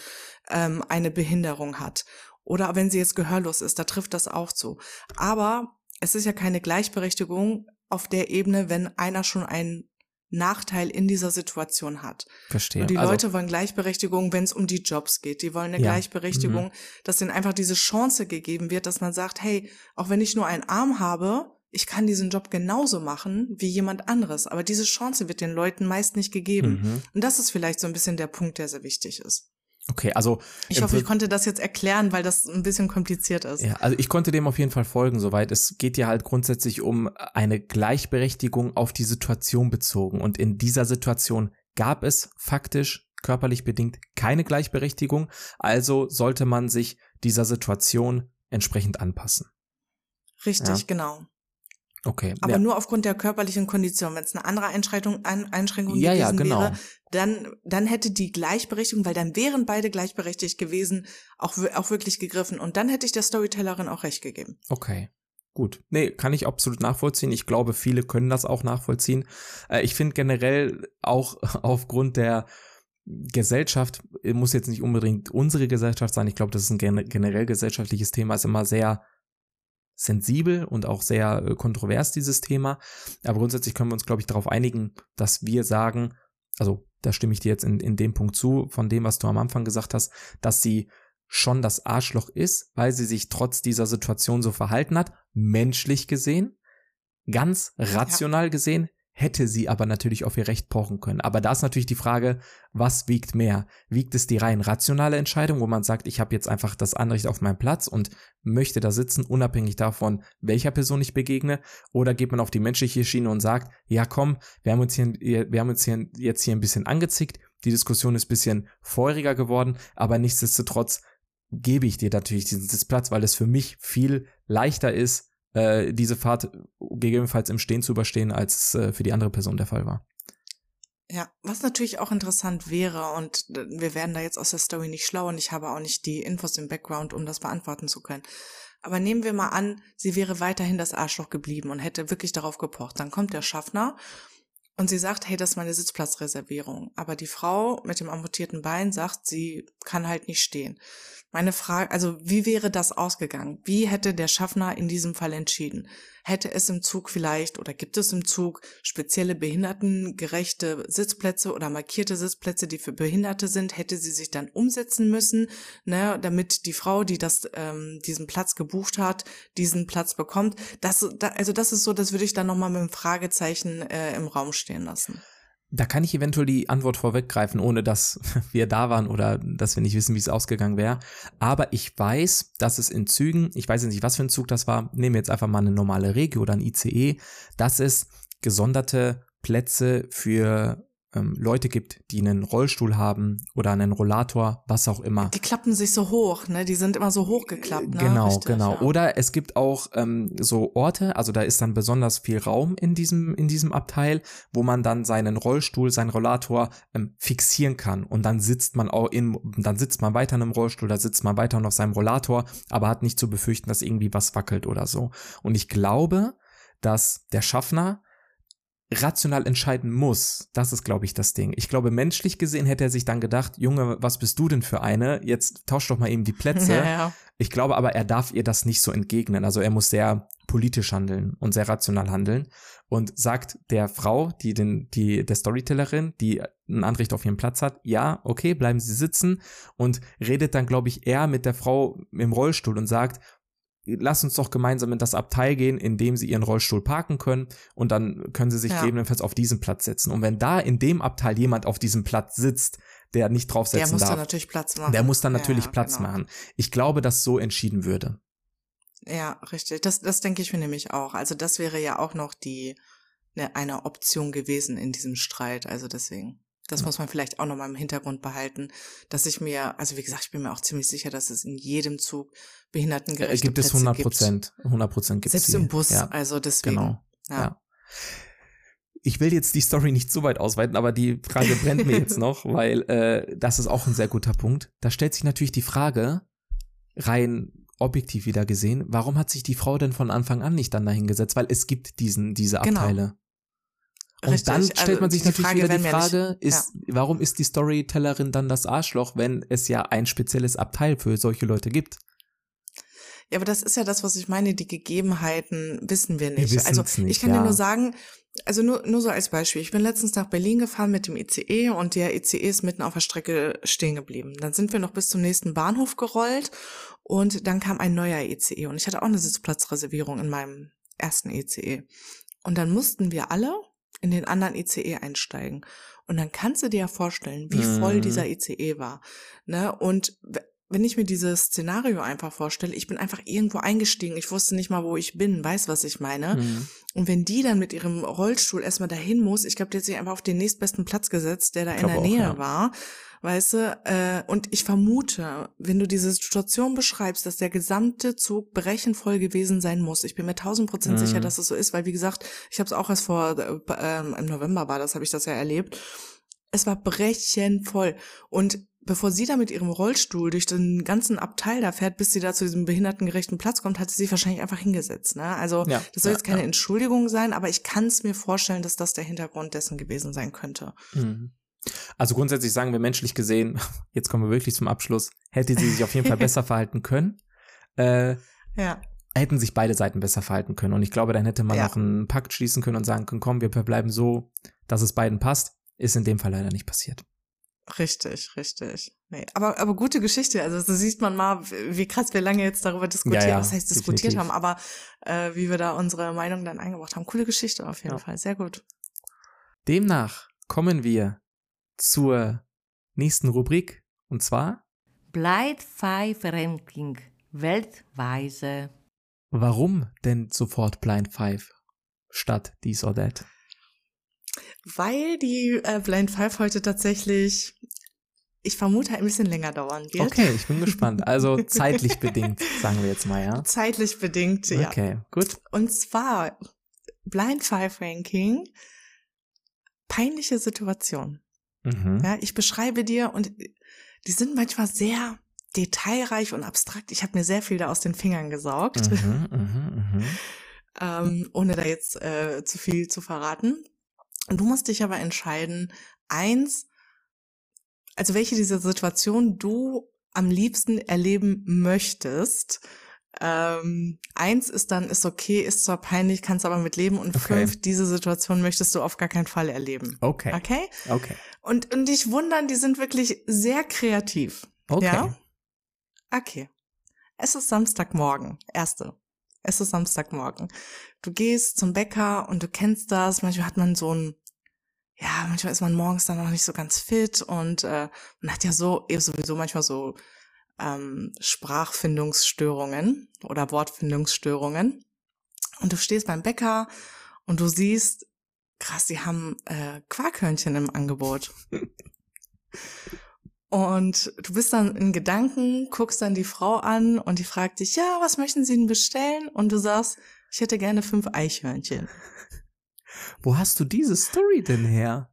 ähm, eine Behinderung hat. Oder wenn sie jetzt gehörlos ist, da trifft das auch zu. Aber es ist ja keine Gleichberechtigung auf der Ebene, wenn einer schon einen Nachteil in dieser Situation hat. Verstehe. Und die also, Leute wollen Gleichberechtigung, wenn es um die Jobs geht. Die wollen eine Ja. Gleichberechtigung, dass denen einfach diese Chance gegeben wird, dass man sagt, hey, auch wenn ich nur einen Arm habe, ich kann diesen Job genauso machen wie jemand anderes. Aber diese Chance wird den Leuten meist nicht gegeben. Mhm. Und das ist vielleicht so ein bisschen der Punkt, der sehr wichtig ist. Okay, also Ich hoffe, ich konnte das jetzt erklären, weil das ein bisschen kompliziert ist. Ja, also ich konnte dem auf jeden Fall folgen, soweit. Es geht ja halt grundsätzlich um eine Gleichberechtigung auf die Situation bezogen. Und in dieser Situation gab es faktisch körperlich bedingt keine Gleichberechtigung. Also sollte man sich dieser Situation entsprechend anpassen. Richtig, Ja. genau. Okay. Aber ja. nur aufgrund der körperlichen Kondition. Wenn es eine andere Einschränkung, ein, Einschränkung Ja, ja, gewesen genau. wäre, dann, dann hätte die Gleichberechtigung, weil dann wären beide gleichberechtigt gewesen, auch, auch wirklich gegriffen. Und dann hätte ich der Storytellerin auch recht gegeben. Okay. Gut. Nee, kann ich absolut nachvollziehen. Ich glaube, viele können das auch nachvollziehen. Äh, ich finde generell auch <laughs> aufgrund der Gesellschaft, äh, muss jetzt nicht unbedingt unsere Gesellschaft sein. Ich glaube, das ist ein gen- generell gesellschaftliches Thema, ist immer sehr sensibel und auch sehr äh, kontrovers, dieses Thema. Aber grundsätzlich können wir uns, glaube ich, darauf einigen, dass wir sagen, also da stimme ich dir jetzt in, in dem Punkt zu, von dem, was du am Anfang gesagt hast, dass sie schon das Arschloch ist, weil sie sich trotz dieser Situation so verhalten hat, menschlich gesehen, ganz rational gesehen, hätte sie aber natürlich auf ihr Recht pochen können. Aber da ist natürlich die Frage, was wiegt mehr? Wiegt es die rein rationale Entscheidung, wo man sagt, ich habe jetzt einfach das Anrecht auf meinen Platz und möchte da sitzen, unabhängig davon, welcher Person ich begegne? Oder geht man auf die menschliche Schiene und sagt, ja komm, wir haben uns hier, wir haben uns hier jetzt hier ein bisschen angezickt, die Diskussion ist ein bisschen feuriger geworden, aber nichtsdestotrotz gebe ich dir natürlich diesen Sitzplatz, weil es für mich viel leichter ist, äh, diese Fahrt gegebenenfalls im Stehen zu überstehen, als es äh, für die andere Person der Fall war. Ja, was natürlich auch interessant wäre, und äh, wir werden da jetzt aus der Story nicht schlau und ich habe auch nicht die Infos im Background, um das beantworten zu können. Aber nehmen wir mal an, sie wäre weiterhin das Arschloch geblieben und hätte wirklich darauf gepocht. Dann kommt der Schaffner und sie sagt, hey, das ist meine Sitzplatzreservierung. Aber die Frau mit dem amputierten Bein sagt, sie kann halt nicht stehen. Meine Frage, also wie wäre das ausgegangen? Wie hätte der Schaffner in diesem Fall entschieden? Hätte es im Zug vielleicht oder gibt es im Zug spezielle behindertengerechte Sitzplätze oder markierte Sitzplätze, die für Behinderte sind? Hätte sie sich dann umsetzen müssen, ne, damit die Frau, die das ähm, diesen Platz gebucht hat, diesen Platz bekommt? Das, da, also das ist so, das würde ich dann noch mal mit einem Fragezeichen äh, im Raum stehen lassen. Da kann ich eventuell die Antwort vorweggreifen, ohne dass <laughs> wir da waren oder dass wir nicht wissen, wie es ausgegangen wäre. Aber ich weiß, dass es in Zügen, ich weiß jetzt nicht, was für ein Zug das war, nehmen wir jetzt einfach mal eine normale Regio oder ein ICE, dass es gesonderte Plätze für ähm, Leute gibt, die einen Rollstuhl haben oder einen Rollator, was auch immer. Die klappen sich so hoch, ne? Die sind immer so hochgeklappt, ne? Genau, Richtig, genau. ja. Oder es gibt auch ähm, so Orte, also da ist dann besonders viel Raum in diesem in diesem Abteil, wo man dann seinen Rollstuhl, seinen Rollator ähm, fixieren kann und dann sitzt man auch in, dann sitzt man weiter in einem Rollstuhl, da sitzt man weiter auf seinem Rollator, aber hat nicht zu befürchten, dass irgendwie was wackelt oder so. Und ich glaube, dass der Schaffner rational entscheiden muss. Das ist, glaube ich, das Ding. Ich glaube, menschlich gesehen hätte er sich dann gedacht, Junge, was bist du denn für eine? Jetzt tausch doch mal eben die Plätze. <laughs> Ja, ja. Ich glaube aber, er darf ihr das nicht so entgegnen. Also er muss sehr politisch handeln und sehr rational handeln und sagt der Frau, die den, die, der Storytellerin, die ein Anrecht auf ihren Platz hat, ja, okay, bleiben Sie sitzen und redet dann, glaube ich, eher mit der Frau im Rollstuhl und sagt, lass uns doch gemeinsam in das Abteil gehen, in dem sie ihren Rollstuhl parken können und dann können sie sich Ja. gegebenenfalls auf diesen Platz setzen. Und wenn da in dem Abteil jemand auf diesem Platz sitzt, der nicht Der draufsetzen muss darf, dann natürlich Platz machen. der muss dann natürlich Ja, Platz genau. machen. Ich glaube, dass so entschieden würde. Ja, richtig. Das, das denke ich mir nämlich auch. Also das wäre ja auch noch die ne, eine Option gewesen in diesem Streit. Also deswegen. Das muss man vielleicht auch noch mal im Hintergrund behalten, dass ich mir, also wie gesagt, ich bin mir auch ziemlich sicher, dass es in jedem Zug behindertengerechte Äh, gibt es Plätze 100 Prozent. 100 Prozent gibt es. Selbst im Bus, Ja, also deswegen. genau. Ja. Ja. ich will jetzt die Story nicht zu weit ausweiten, aber die Frage brennt mir jetzt <laughs> noch, weil äh, das ist auch ein sehr guter Punkt. Da stellt sich natürlich die Frage, rein objektiv wieder gesehen, warum hat sich die Frau denn von Anfang an nicht dann dahingesetzt? Weil es gibt diesen, diese Genau. Und Richtig, dann stellt also man sich natürlich Frage wieder die wir nicht- Frage, ist, warum ist die Storytellerin dann das Arschloch, wenn es ja ein spezielles Abteil für solche Leute gibt? Ja, aber das ist ja das, was ich meine. Die Gegebenheiten wissen wir nicht. wissen's also nicht, ich kann dir ja. nur sagen, also nur, nur so als Beispiel. Ich bin letztens nach Berlin gefahren mit dem ICE und der ICE ist mitten auf der Strecke stehen geblieben. Dann sind wir noch bis zum nächsten Bahnhof gerollt und dann kam ein neuer ICE und ich hatte auch eine Sitzplatzreservierung in meinem ersten ICE. Und dann mussten wir alle in den anderen ICE einsteigen. Und dann kannst du dir ja vorstellen, wie Mhm. voll dieser ICE war. Ne? Und wenn ich mir dieses Szenario einfach vorstelle, ich bin einfach irgendwo eingestiegen, ich wusste nicht mal, wo ich bin, weiß, was ich meine. Mhm. Und wenn die dann mit ihrem Rollstuhl erstmal dahin muss, ich glaube, die hat sich einfach auf den nächstbesten Platz gesetzt, der da in der auch, Nähe ja. war. Weißt du, äh, und ich vermute, wenn du diese Situation beschreibst, dass der gesamte Zug brechenvoll gewesen sein muss. Ich bin mir tausend Prozent Mhm. sicher, dass es so ist, weil wie gesagt, ich habe es auch erst vor äh, ähm, im November war das, habe ich das ja erlebt. Es war brechenvoll und bevor sie da mit ihrem Rollstuhl durch den ganzen Abteil da fährt, bis sie da zu diesem behindertengerechten Platz kommt, hat sie sich wahrscheinlich einfach hingesetzt. Ne? Also Ja, das soll ja, jetzt keine ja. Entschuldigung sein, aber ich kann es mir vorstellen, dass das der Hintergrund dessen gewesen sein könnte. Mhm. Also grundsätzlich sagen wir menschlich gesehen, <laughs> jetzt kommen wir wirklich zum Abschluss, hätte sie sich auf jeden Fall <laughs> besser verhalten können. Äh, Ja. hätten sich beide Seiten besser verhalten können. Und ich glaube, dann hätte man Ja. noch einen Pakt schließen können und sagen können, komm, wir bleiben so, dass es beiden passt. Ist in dem Fall leider nicht passiert. Richtig, richtig. Nee, aber, aber gute Geschichte. Also so sieht man mal, wie krass wir lange jetzt darüber diskutiert, Ja, ja, was heißt diskutiert definitiv. haben, aber äh, wie wir da unsere Meinung dann eingebracht haben. Coole Geschichte auf jeden Ja. Fall. Sehr gut. Demnach kommen wir zur nächsten Rubrik. Und zwar, Blind Five Ranking weltweise. warum denn sofort Blind Five statt dies oder that? Weil die äh, Blind Five heute tatsächlich, ich vermute, ein bisschen länger dauern wird. Okay, ich bin <laughs> gespannt. Also zeitlich bedingt, sagen wir jetzt mal, ja. Zeitlich bedingt, ja. Okay, gut. Und zwar Blind Five Ranking, peinliche Situation. Mhm. Ja, ich beschreibe dir und die sind manchmal sehr detailreich und abstrakt. Ich habe mir sehr viel da aus den Fingern gesaugt, Mhm, <laughs> mhm, mhm. ähm, ohne da jetzt äh, zu viel zu verraten. Und du musst dich aber entscheiden, eins, also welche dieser Situation du am liebsten erleben möchtest. Ähm, eins ist dann, ist okay, ist zwar peinlich, kannst aber mit leben. Und Okay. fünf, diese Situation möchtest du auf gar keinen Fall erleben. Okay, Okay? okay, Und, und dich wundern, die sind wirklich sehr kreativ. okay. Ja? Okay. Es ist Samstagmorgen. Erste. Es ist Samstagmorgen. Du gehst zum Bäcker und du kennst das. Manchmal hat man so ein, ja, manchmal ist man morgens dann noch nicht so ganz fit und äh, man hat ja so eh sowieso manchmal so ähm, Sprachfindungsstörungen oder Wortfindungsstörungen. Und du stehst beim Bäcker und du siehst, krass, die haben äh, Quarkhörnchen im Angebot. Und du bist dann in Gedanken, guckst dann die Frau an und die fragt dich, ja, was möchten Sie denn bestellen? Und du sagst, ich hätte gerne fünf Eichhörnchen. Wo hast du diese Story denn her?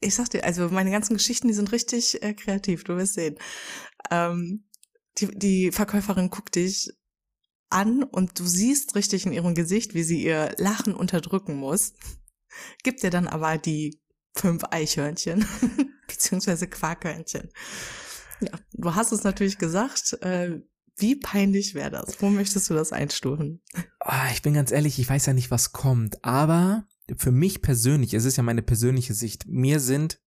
Ich sag dir, also meine ganzen Geschichten, die sind richtig äh, kreativ, du wirst sehen. Ähm, die, die Verkäuferin guckt dich an und du siehst richtig in ihrem Gesicht, wie sie ihr Lachen unterdrücken muss. Gibt dir dann aber die fünf Eichhörnchen, <laughs> beziehungsweise Quarkhörnchen. Ja, du hast es natürlich gesagt. Äh, wie peinlich wäre das? Wo möchtest du das einstufen? Ah, ich bin ganz ehrlich, ich weiß ja nicht, was kommt, aber für mich persönlich, es ist ja meine persönliche Sicht, mir sind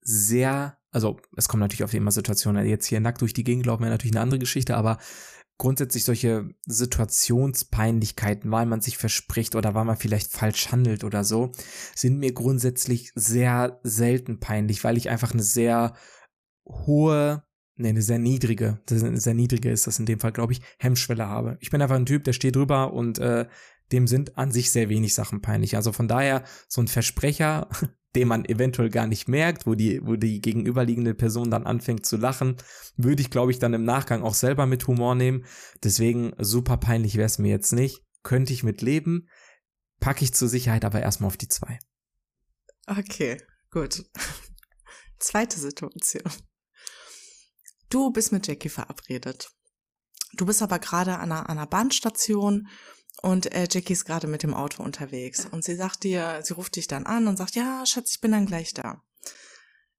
sehr, also es kommt natürlich auf die immer Situationen, jetzt hier nackt durch die Gegend laufen wäre natürlich eine andere Geschichte, aber grundsätzlich solche Situationspeinlichkeiten, weil man sich verspricht oder weil man vielleicht falsch handelt oder so, sind mir grundsätzlich sehr selten peinlich, weil ich einfach eine sehr hohe, nee, eine sehr niedrige, eine sehr niedrige ist das in dem Fall, glaube ich, Hemmschwelle habe. Ich bin einfach ein Typ, der steht drüber und äh, dem sind an sich sehr wenig Sachen peinlich. Also von daher so ein Versprecher, <laughs> den man eventuell gar nicht merkt, wo die, wo die gegenüberliegende Person dann anfängt zu lachen, würde ich, glaube ich, dann im Nachgang auch selber mit Humor nehmen. Deswegen super peinlich wäre es mir jetzt nicht. Könnte ich mit leben, packe ich zur Sicherheit aber erstmal auf die zwei. Okay, gut. <laughs> Zweite Situation. Du bist mit Jackie verabredet. Du bist aber gerade an einer, an einer Bahnstation und äh, Jackie ist gerade mit dem Auto unterwegs. Und sie sagt dir, sie ruft dich dann an und sagt, ja, Schatz, ich bin dann gleich da.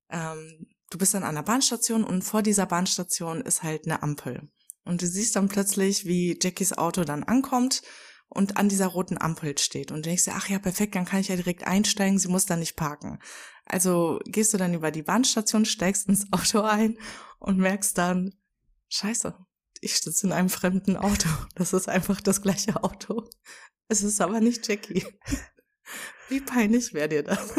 Ähm, du bist dann an einer Bahnstation und vor dieser Bahnstation ist halt eine Ampel. Und du siehst dann plötzlich, wie Jackies Auto dann ankommt und an dieser roten Ampel steht. Und du denkst dir, ach ja, perfekt, dann kann ich ja direkt einsteigen, sie muss da nicht parken. Also gehst du dann über die Bahnstation, steigst ins Auto ein und merkst dann, scheiße, ich sitze in einem fremden Auto. Das ist einfach das gleiche Auto. Es ist aber nicht Jackie. Wie peinlich wäre dir das?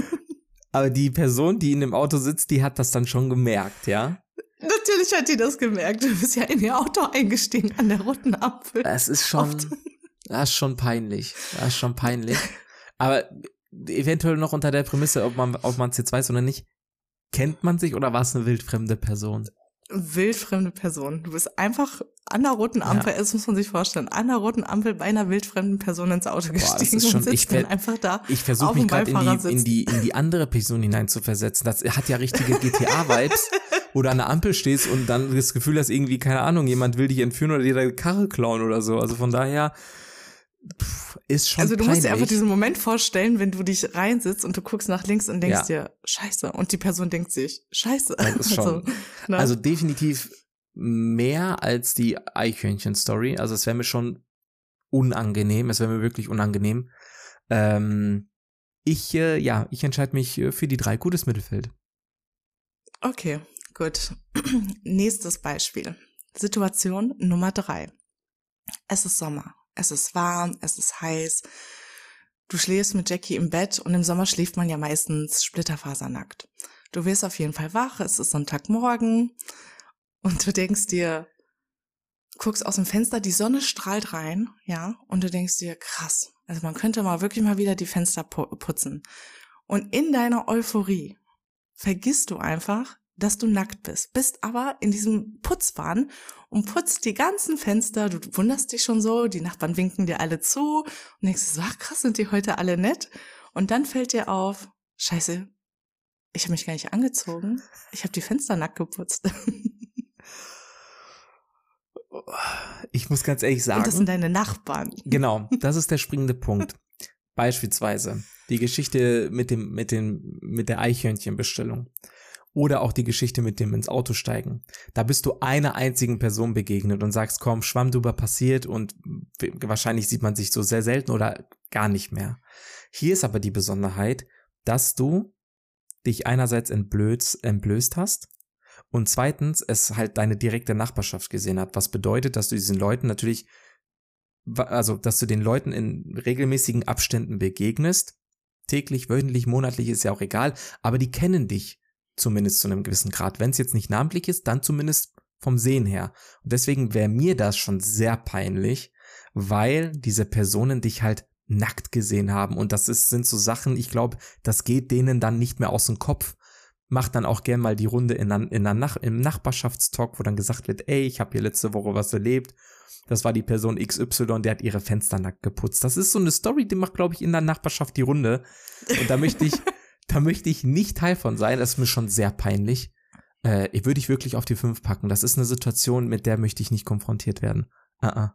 Aber die Person, die in dem Auto sitzt, die hat das dann schon gemerkt, ja? Natürlich hat die das gemerkt. Du bist ja in ihr Auto eingestiegen an der roten Ampel. Es ist schon, Oft. das ist schon peinlich. Das ist schon peinlich. Aber eventuell noch unter der Prämisse, ob man, ob man es jetzt weiß oder nicht, kennt man sich oder war es eine wildfremde Person? Wildfremde Person. Du bist einfach an der roten Ampel, das muss man sich vorstellen, an der roten Ampel bei einer wildfremden Person ins Auto das gestiegen schon- und sitzt ich dann einfach da. Ich versuche mich gerade in in, die, in die andere Person hineinzuversetzen. Das hat ja richtige GTA-Vibes, wo du an der Ampel stehst und dann das Gefühl hast, irgendwie, keine Ahnung, jemand will dich entführen oder dir deine Karre klauen oder so. Also von daher pff, ist schon Also du peinlich. musst dir einfach diesen Moment vorstellen, wenn du dich reinsitzt und du guckst nach links und denkst Ja. dir, scheiße. Und die Person denkt sich, scheiße. <laughs> Schon- ne? Also definitiv mehr als die Eichhörnchen-Story. Also es wäre mir schon unangenehm. Es wäre mir wirklich unangenehm. Ähm, ich, äh, ja, ich entscheide mich äh, für die drei. Gutes Mittelfeld. Okay, gut. <clears throat> Nächstes Beispiel. Situation Nummer drei. Es ist Sommer. Es ist warm, es ist heiß. Du schläfst mit Jackie im Bett und im Sommer schläft man ja meistens splitterfasernackt. Du wirst auf jeden Fall wach, es ist Sonntagmorgen und du denkst dir, guckst aus dem Fenster, die Sonne strahlt rein, ja, und du denkst dir, krass, also man könnte mal wirklich mal wieder die Fenster pu putzen. Und in deiner Euphorie vergisst du einfach, dass du nackt bist, bist aber in diesem Putzwahn und putzt die ganzen Fenster, du wunderst dich schon so, die Nachbarn winken dir alle zu und denkst so, ach krass, sind die heute alle nett? Und dann fällt dir auf, scheiße, ich habe mich gar nicht angezogen, ich habe die Fenster nackt geputzt. <laughs> Ich muss ganz ehrlich sagen. Und das sind deine Nachbarn. Genau, das ist der springende Punkt. Beispielsweise die Geschichte mit dem, mit dem, mit der Eichhörnchenbestellung. Oder auch die Geschichte mit dem ins Auto steigen. Da bist du einer einzigen Person begegnet und sagst, komm, Schwamm drüber passiert und wahrscheinlich sieht man sich so sehr selten oder gar nicht mehr. Hier ist aber die Besonderheit, dass du dich einerseits entblößt, entblößt hast und zweitens es halt deine direkte Nachbarschaft gesehen hat, was bedeutet, dass du diesen Leuten natürlich also dass du den Leuten in regelmäßigen Abständen begegnest, täglich, wöchentlich, monatlich ist ja auch egal, aber die kennen dich zumindest zu einem gewissen Grad. Wenn es jetzt nicht namentlich ist, dann zumindest vom Sehen her. Und deswegen wäre mir das schon sehr peinlich, weil diese Personen dich halt nackt gesehen haben und das ist, sind so Sachen, ich glaube, das geht denen dann nicht mehr aus dem Kopf. Macht dann auch gern mal die Runde in der, in der Nach im Nachbarschaftstalk, wo dann gesagt wird, ey, ich habe hier letzte Woche was erlebt. Das war die Person XY, der hat ihre Fenster nackt geputzt. Das ist so eine Story, die macht, glaube ich, in der Nachbarschaft die Runde. Und da möchte ich, <laughs> da möchte ich nicht Teil von sein. Das ist mir schon sehr peinlich. Äh, ich würde ich wirklich auf die fünf packen. Das ist eine Situation, mit der möchte ich nicht konfrontiert werden. Uh -uh.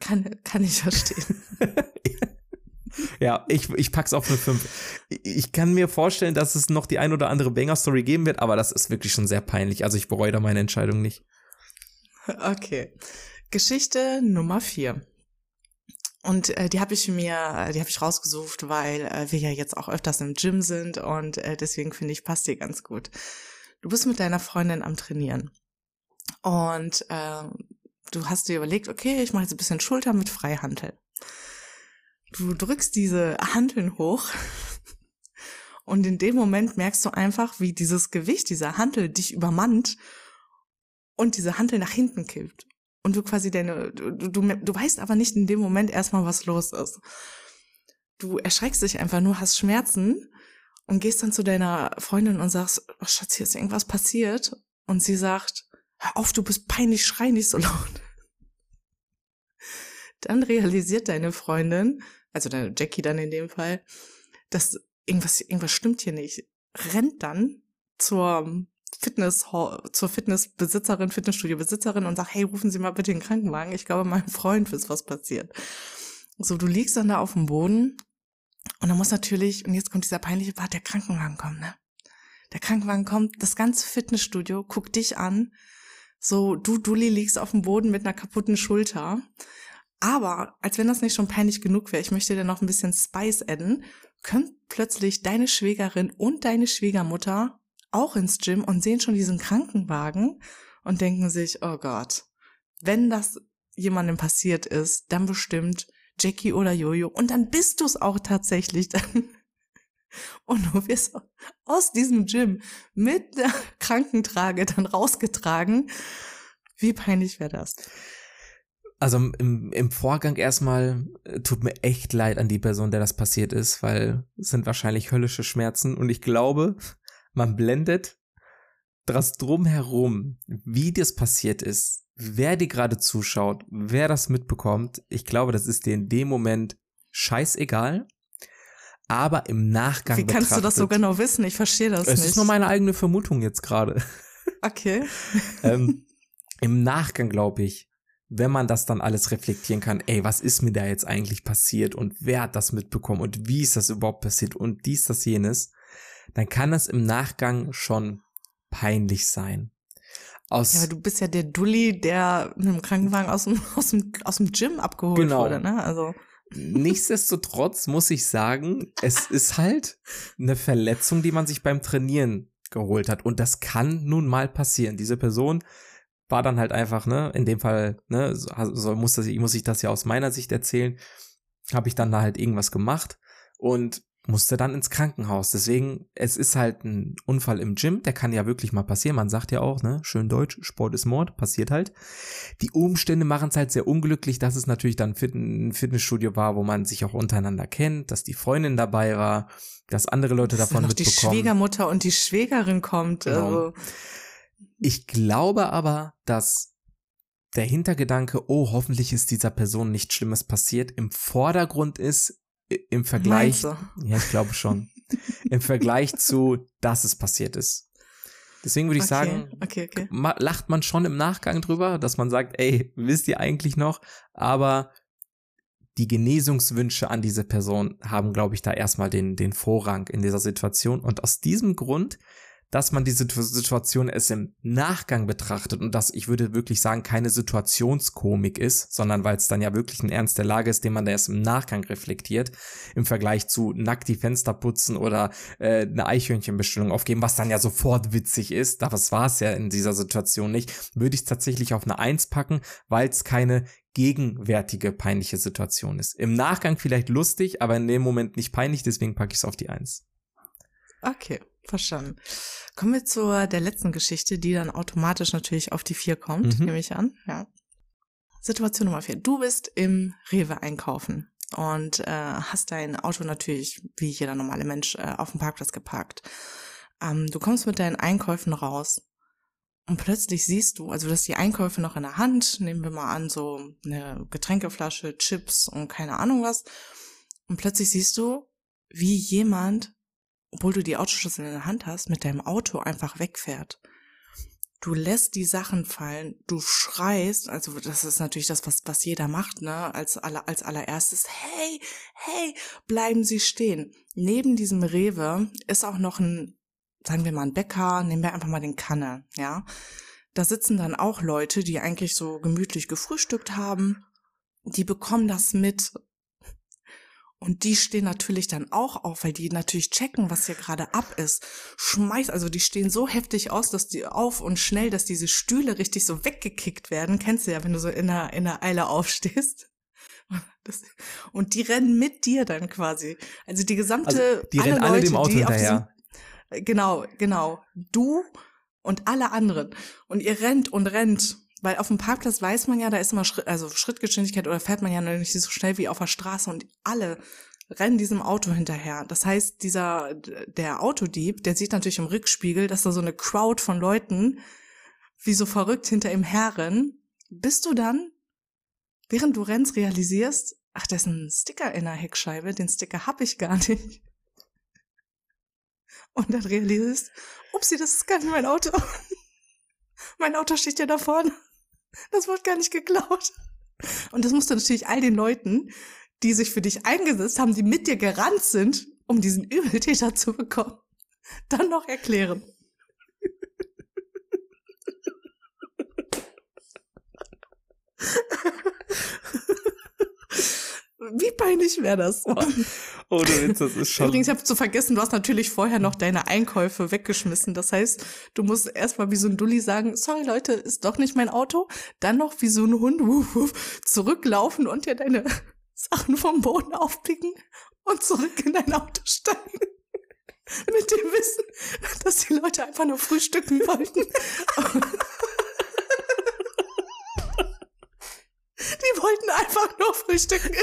Kann, kann ich verstehen. <laughs> Ja, ich, ich pack's auf eine 5. Ich kann mir vorstellen, dass es noch die ein oder andere Banger-Story geben wird, aber das ist wirklich schon sehr peinlich. Also ich bereue da meine Entscheidung nicht. Okay. Geschichte Nummer vier. Und äh, die habe ich mir, die habe ich rausgesucht, weil äh, wir ja jetzt auch öfters im Gym sind und äh, deswegen finde ich, passt die ganz gut. Du bist mit deiner Freundin am Trainieren und äh, du hast dir überlegt, okay, ich mache jetzt ein bisschen Schulter mit Freihantel. Du drückst diese Hanteln hoch <laughs> und in dem Moment merkst du einfach, wie dieses Gewicht dieser Hantel dich übermannt und diese Hantel nach hinten kippt. Und du quasi deine, du, du, du weißt aber nicht in dem Moment erstmal, was los ist. Du erschreckst dich einfach nur, hast Schmerzen und gehst dann zu deiner Freundin und sagst, oh Schatz, hier ist irgendwas passiert. Und sie sagt, hör auf, du bist peinlich, schrei nicht so laut. Dann realisiert deine Freundin, also deine Jackie dann in dem Fall, dass irgendwas, irgendwas stimmt hier nicht. Rennt dann zur Fitness, zur Fitnessbesitzerin, Fitnessstudio-Besitzerin und sagt, hey, rufen Sie mal bitte den Krankenwagen. Ich glaube, meinem Freund ist was passiert. So, du liegst dann da auf dem Boden und dann muss natürlich, und jetzt kommt dieser peinliche Part, der Krankenwagen kommt, ne? Der Krankenwagen kommt, das ganze Fitnessstudio guckt dich an. So, du, Dulli, liegst auf dem Boden mit einer kaputten Schulter. Aber, als wenn das nicht schon peinlich genug wäre, ich möchte dir noch ein bisschen Spice adden, kommt plötzlich deine Schwägerin und deine Schwiegermutter auch ins Gym und sehen schon diesen Krankenwagen und denken sich, oh Gott, wenn das jemandem passiert ist, dann bestimmt Jackie oder Jojo. Und dann bist du es auch tatsächlich dann. <laughs> Und du wirst aus diesem Gym mit der Krankentrage dann rausgetragen. Wie peinlich wäre das? Also im, im Vorgang erstmal äh, tut mir echt leid an die Person, der das passiert ist, weil es sind wahrscheinlich höllische Schmerzen und ich glaube, man blendet das drumherum, wie das passiert ist, wer dir gerade zuschaut, wer das mitbekommt, ich glaube, das ist dir in dem Moment scheißegal. Aber im Nachgang. Wie kannst du das so genau wissen? Ich verstehe das es nicht. Es ist nur meine eigene Vermutung jetzt gerade. <laughs> Okay. <laughs> ähm, Im Nachgang glaube ich, wenn man das dann alles reflektieren kann, ey, was ist mir da jetzt eigentlich passiert und wer hat das mitbekommen und wie ist das überhaupt passiert und dies, das, jenes, dann kann das im Nachgang schon peinlich sein. Aus ja, du bist ja der Dulli, der mit dem Krankenwagen aus dem, aus dem, aus dem Gym abgeholt genau. wurde, ne? Also. Nichtsdestotrotz muss ich sagen, es ist halt eine Verletzung, die man sich beim Trainieren geholt hat. Und das kann nun mal passieren. Diese Person war dann halt einfach, ne, in dem Fall, ne, so, muss, das, muss ich das ja aus meiner Sicht erzählen, habe ich dann da halt irgendwas gemacht und musste dann ins Krankenhaus. Deswegen, es ist halt ein Unfall im Gym, der kann ja wirklich mal passieren. Man sagt ja auch, ne, schön deutsch, Sport ist Mord, passiert halt. Die Umstände machen es halt sehr unglücklich, dass es natürlich dann ein Fitnessstudio war, wo man sich auch untereinander kennt, dass die Freundin dabei war, dass andere Leute dass davon noch mitbekommen. die Schwiegermutter und die Schwägerin kommt. Genau. Also. Ich glaube aber, dass der Hintergedanke, oh, hoffentlich ist dieser Person nichts Schlimmes passiert, im Vordergrund ist, im Vergleich, ja, ich glaube schon, <laughs> im Vergleich zu, dass es passiert ist. Deswegen würde ich okay, sagen, okay, okay. lacht man schon im Nachgang drüber, dass man sagt, ey, wisst ihr eigentlich noch? Aber die Genesungswünsche an diese Person haben, glaube ich, da erstmal den, den Vorrang in dieser Situation. Und aus diesem Grund dass man diese Situation es im Nachgang betrachtet und dass ich würde wirklich sagen, keine Situationskomik ist, sondern weil es dann ja wirklich ein Ernst der Lage ist, den man da erst im Nachgang reflektiert, im Vergleich zu nackt die Fenster putzen oder äh, eine Eichhörnchenbestellung aufgeben, was dann ja sofort witzig ist, das war es ja in dieser Situation nicht, würde ich tatsächlich auf eine Eins packen, weil es keine gegenwärtige peinliche Situation ist. Im Nachgang vielleicht lustig, aber in dem Moment nicht peinlich, deswegen packe ich es auf die Eins. Okay. Verstanden. Kommen wir zu der letzten Geschichte, die dann automatisch natürlich auf die vier kommt, mhm. nehme ich an. Ja. Situation Nummer vier. Du bist im Rewe einkaufen und äh, hast dein Auto natürlich, wie jeder normale Mensch, äh, auf dem Parkplatz geparkt. Ähm, du kommst mit deinen Einkäufen raus und plötzlich siehst du, also du hast die Einkäufe noch in der Hand, nehmen wir mal an, so eine Getränkeflasche, Chips und keine Ahnung was. Und plötzlich siehst du, wie jemand obwohl du die Autoschlüssel in der Hand hast, mit deinem Auto einfach wegfährt. Du lässt die Sachen fallen, du schreist, also das ist natürlich das, was, was jeder macht, ne, als, aller, als allererstes, hey, hey, bleiben Sie stehen. Neben diesem Rewe ist auch noch ein, sagen wir mal ein Bäcker, nehmen wir einfach mal den Kanne, ja. Da sitzen dann auch Leute, die eigentlich so gemütlich gefrühstückt haben, die bekommen das mit und die stehen natürlich dann auch auf, weil die natürlich checken, was hier gerade ab ist. Schmeiß, also die stehen so heftig aus, dass die auf und schnell, dass diese Stühle richtig so weggekickt werden. Kennst du ja, wenn du so in der, in der Eile aufstehst. <laughs> Das, und die rennen mit dir dann quasi. Also die gesamte, also die rennen alle Leute, dem Auto hinterher. Diesem, genau, genau. Du und alle anderen. Und ihr rennt und rennt weil auf dem Parkplatz weiß man ja, da ist immer Schritt, also Schrittgeschwindigkeit oder fährt man ja nicht so schnell wie auf der Straße und alle rennen diesem Auto hinterher. Das heißt, dieser, der Autodieb, der sieht natürlich im Rückspiegel, dass da so eine Crowd von Leuten wie so verrückt hinter ihm herrennen. Bist du dann, während du rennst, realisierst, ach, da ist ein Sticker in der Heckscheibe, den Sticker hab ich gar nicht. Und dann realisierst, upsie, das ist gar nicht mein Auto. <laughs> mein Auto steht ja da vorne. Das wird gar nicht geklaut. Und das musst du natürlich all den Leuten, die sich für dich eingesetzt haben, die mit dir gerannt sind, um diesen Übeltäter zu bekommen, dann noch erklären. Wie peinlich wäre das? Oh, oh du Witz, das ist schon. Übrigens, ich habe zu vergessen, du hast natürlich vorher noch deine Einkäufe weggeschmissen. Das heißt, du musst erstmal wie so ein Dulli sagen, sorry Leute, ist doch nicht mein Auto. Dann noch wie so ein Hund wuff, wuff, zurücklaufen und dir deine <laughs> Sachen vom Boden aufpicken und zurück in dein Auto steigen. <laughs> Mit dem Wissen, dass die Leute einfach nur frühstücken wollten. <laughs> Die wollten einfach nur frühstücken.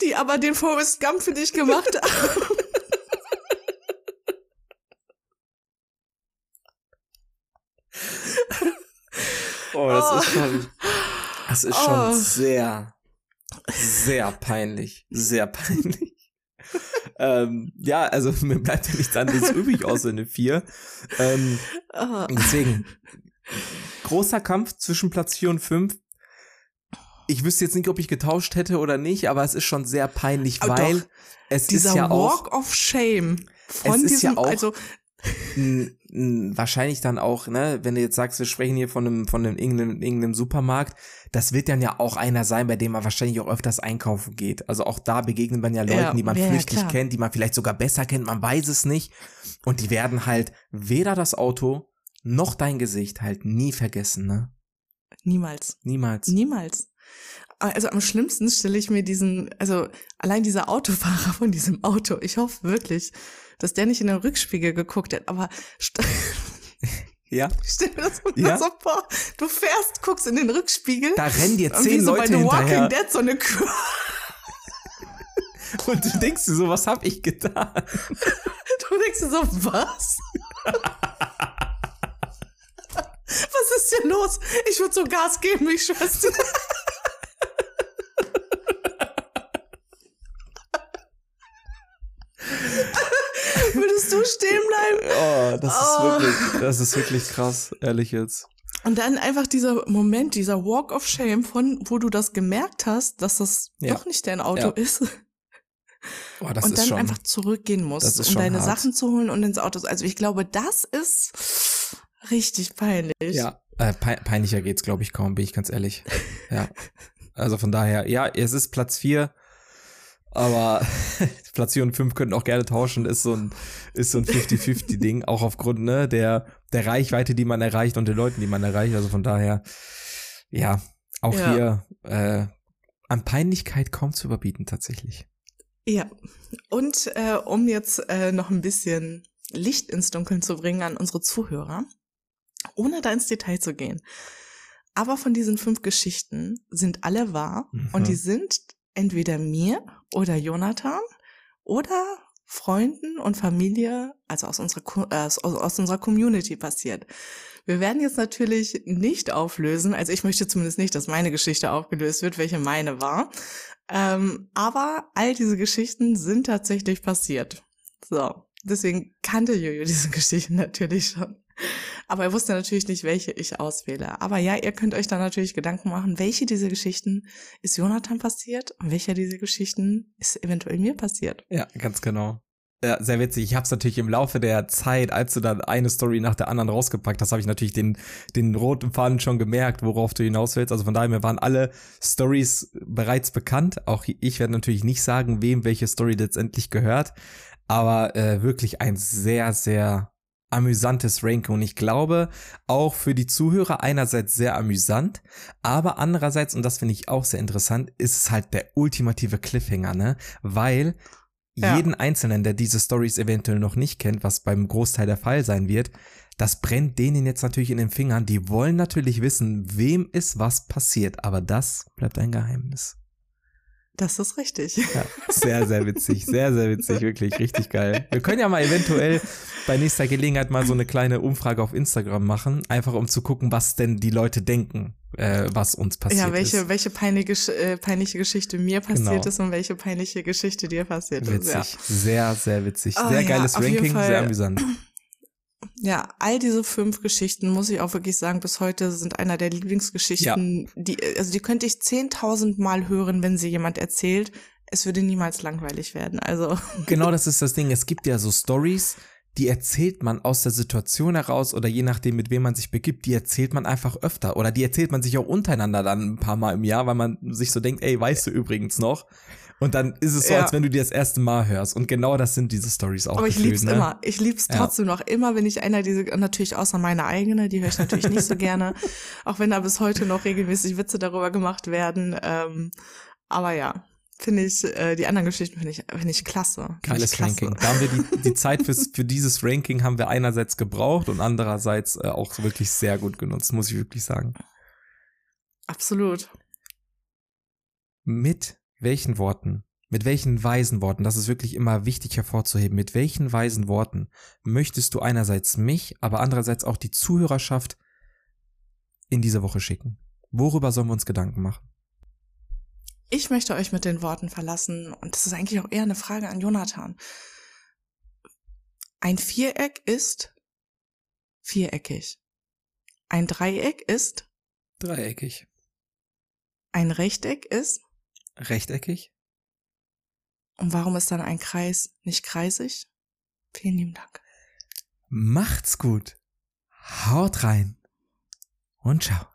Die aber den Forrest Gump für dich gemacht haben. Oh, das oh. ist schon, das ist schon oh. sehr, sehr peinlich, sehr peinlich <laughs> ähm, ja, also <laughs> mir bleibt ja nichts anderes <laughs> übrig außer eine 4. Ähm, oh. Deswegen, großer Kampf zwischen Platz 4 und 5. Ich wüsste jetzt nicht, ob ich getauscht hätte oder nicht, aber es ist schon sehr peinlich, aber weil doch, es ist ja auch. Walk of Shame von es ist diesem, ja auch, also wahrscheinlich dann auch, ne, wenn du jetzt sagst, wir sprechen hier von einem, von einem irgendeinem, irgendeinem Supermarkt, das wird dann ja auch einer sein, bei dem man wahrscheinlich auch öfters einkaufen geht. Also auch da begegnet man ja Leuten, ja, die man ja, flüchtig ja, kennt, die man vielleicht sogar besser kennt, man weiß es nicht. Und die werden halt weder das Auto noch dein Gesicht halt nie vergessen, ne? Niemals. Niemals. Niemals. Also am schlimmsten stelle ich mir diesen, also allein dieser Autofahrer von diesem Auto, ich hoffe wirklich, dass der nicht in den Rückspiegel geguckt hat, aber <laughs> ja. <laughs> Stell dir das ja. so vor. Du fährst, guckst in den Rückspiegel. Da rennen dir zehn so Leute bei The hinterher. Walking Dead so eine Kür <laughs> Und du denkst dir so, was hab ich getan? Du denkst dir so, was? was ist hier los? Ich würde so Gas geben, ich schwör's dir. Würdest du stehen bleiben? <laughs> Oh, das ist oh. wirklich, das ist wirklich krass, ehrlich jetzt. Und dann einfach dieser Moment, dieser Walk of Shame von, wo du das gemerkt hast, dass das ja. doch nicht dein Auto ja. ist. Oh, und ist dann schon, einfach zurückgehen musst, um deine hart. Sachen zu holen und ins Auto. Also ich glaube, das ist richtig peinlich. Ja, äh, peinlicher geht's, glaube ich, kaum, bin ich ganz ehrlich. Ja. <laughs> Also von daher, ja, es ist Platz vier aber <laughs> Platz 4 und 5 könnten auch gerne tauschen, ist so ein, ist so ein 50-50-Ding, auch aufgrund, ne, der, der Reichweite, die man erreicht und den Leuten, die man erreicht. Also von daher, ja, auch ja. hier, äh, an Peinlichkeit kaum zu überbieten, tatsächlich. Ja. Und äh, um jetzt äh, noch ein bisschen Licht ins Dunkeln zu bringen an unsere Zuhörer, ohne da ins Detail zu gehen. Aber von diesen fünf Geschichten sind alle wahr mhm. und die sind entweder mir oder Jonathan oder Freunden und Familie, also aus unserer, äh, aus, unserer Community passiert. Wir werden jetzt natürlich nicht auflösen, also ich möchte zumindest nicht, dass meine Geschichte aufgelöst wird, welche meine war. Ähm, aber all diese Geschichten sind tatsächlich passiert. So, deswegen kannte Jojo diese <laughs> Geschichten natürlich schon. Aber er wusste natürlich nicht, welche ich auswähle. Aber ja, ihr könnt euch da natürlich Gedanken machen, welche dieser Geschichten ist Jonathan passiert und welcher dieser Geschichten ist eventuell mir passiert. Ja, ganz genau. Ja, sehr witzig. Ich habe es natürlich im Laufe der Zeit, als du dann eine Story nach der anderen rausgepackt hast, habe ich natürlich den, den roten Faden schon gemerkt, worauf du hinaus willst. Also von daher, mir waren alle Stories bereits bekannt. Auch ich werde natürlich nicht sagen, wem welche Story letztendlich gehört. Aber äh, wirklich ein sehr, sehr amüsantes Ranking und ich glaube auch für die Zuhörer einerseits sehr amüsant, aber andererseits, und das finde ich auch sehr interessant, ist es halt der ultimative Cliffhanger, ne? Weil ja. jeden Einzelnen, der diese Stories eventuell noch nicht kennt, was beim Großteil der Fall sein wird, das brennt denen jetzt natürlich in den Fingern. Die wollen natürlich wissen, wem ist was passiert, aber das bleibt ein Geheimnis. Das ist richtig. Ja, sehr, sehr witzig. Sehr, sehr witzig. Wirklich richtig geil. Wir können ja mal eventuell bei nächster Gelegenheit mal so eine kleine Umfrage auf Instagram machen, einfach um zu gucken, was denn die Leute denken, äh, was uns passiert ja, welche, ist. welche peinliche, äh, peinliche Geschichte mir passiert Genau. ist und welche peinliche Geschichte dir passiert Witzig. ist. Sehr, sehr witzig. Ah, Sehr ja, geiles Ranking, sehr amüsant. Ja. ja, all diese fünf Geschichten, muss ich auch wirklich sagen, bis heute sind einer der Lieblingsgeschichten, die, also die könnte ich zehntausend Mal hören, wenn sie jemand erzählt. Es würde niemals langweilig werden. Also, <laughs> Genau das ist das Ding. Es gibt ja so Stories, die erzählt man aus der Situation heraus oder je nachdem, mit wem man sich begibt, die erzählt man einfach öfter oder die erzählt man sich auch untereinander dann ein paar Mal im Jahr, weil man sich so denkt, ey, weißt du übrigens noch? Und dann ist es so, Ja. als wenn du die das erste Mal hörst. Und genau das sind diese Stories auch. aber ich lieb's ne? immer. Ich lieb's Ja. trotzdem noch immer, wenn ich einer diese, natürlich außer meine eigene, die höre ich natürlich nicht so gerne, <laughs> auch wenn da bis heute noch regelmäßig Witze darüber gemacht werden. Ähm, aber ja, finde ich, äh, die anderen Geschichten finde ich, finde ich klasse. Finde ich Geiles klasse. Ranking. Da haben wir die, die Zeit fürs, für dieses Ranking haben wir einerseits gebraucht und andererseits äh, auch wirklich sehr gut genutzt, muss ich wirklich sagen. Absolut. Mit welchen Worten, mit welchen weisen Worten, das ist wirklich immer wichtig hervorzuheben, mit welchen weisen Worten möchtest du einerseits mich, aber andererseits auch die Zuhörerschaft in diese Woche schicken? Worüber sollen wir uns Gedanken machen? Ich möchte euch mit den Worten verlassen und das ist eigentlich auch eher eine Frage an Jonathan. Ein Viereck ist viereckig. Ein Dreieck ist, Dreieckig. ein Rechteck ist, rechteckig. Und warum ist dann ein Kreis nicht kreisig? Vielen lieben Dank. Macht's gut. Haut rein. Und ciao.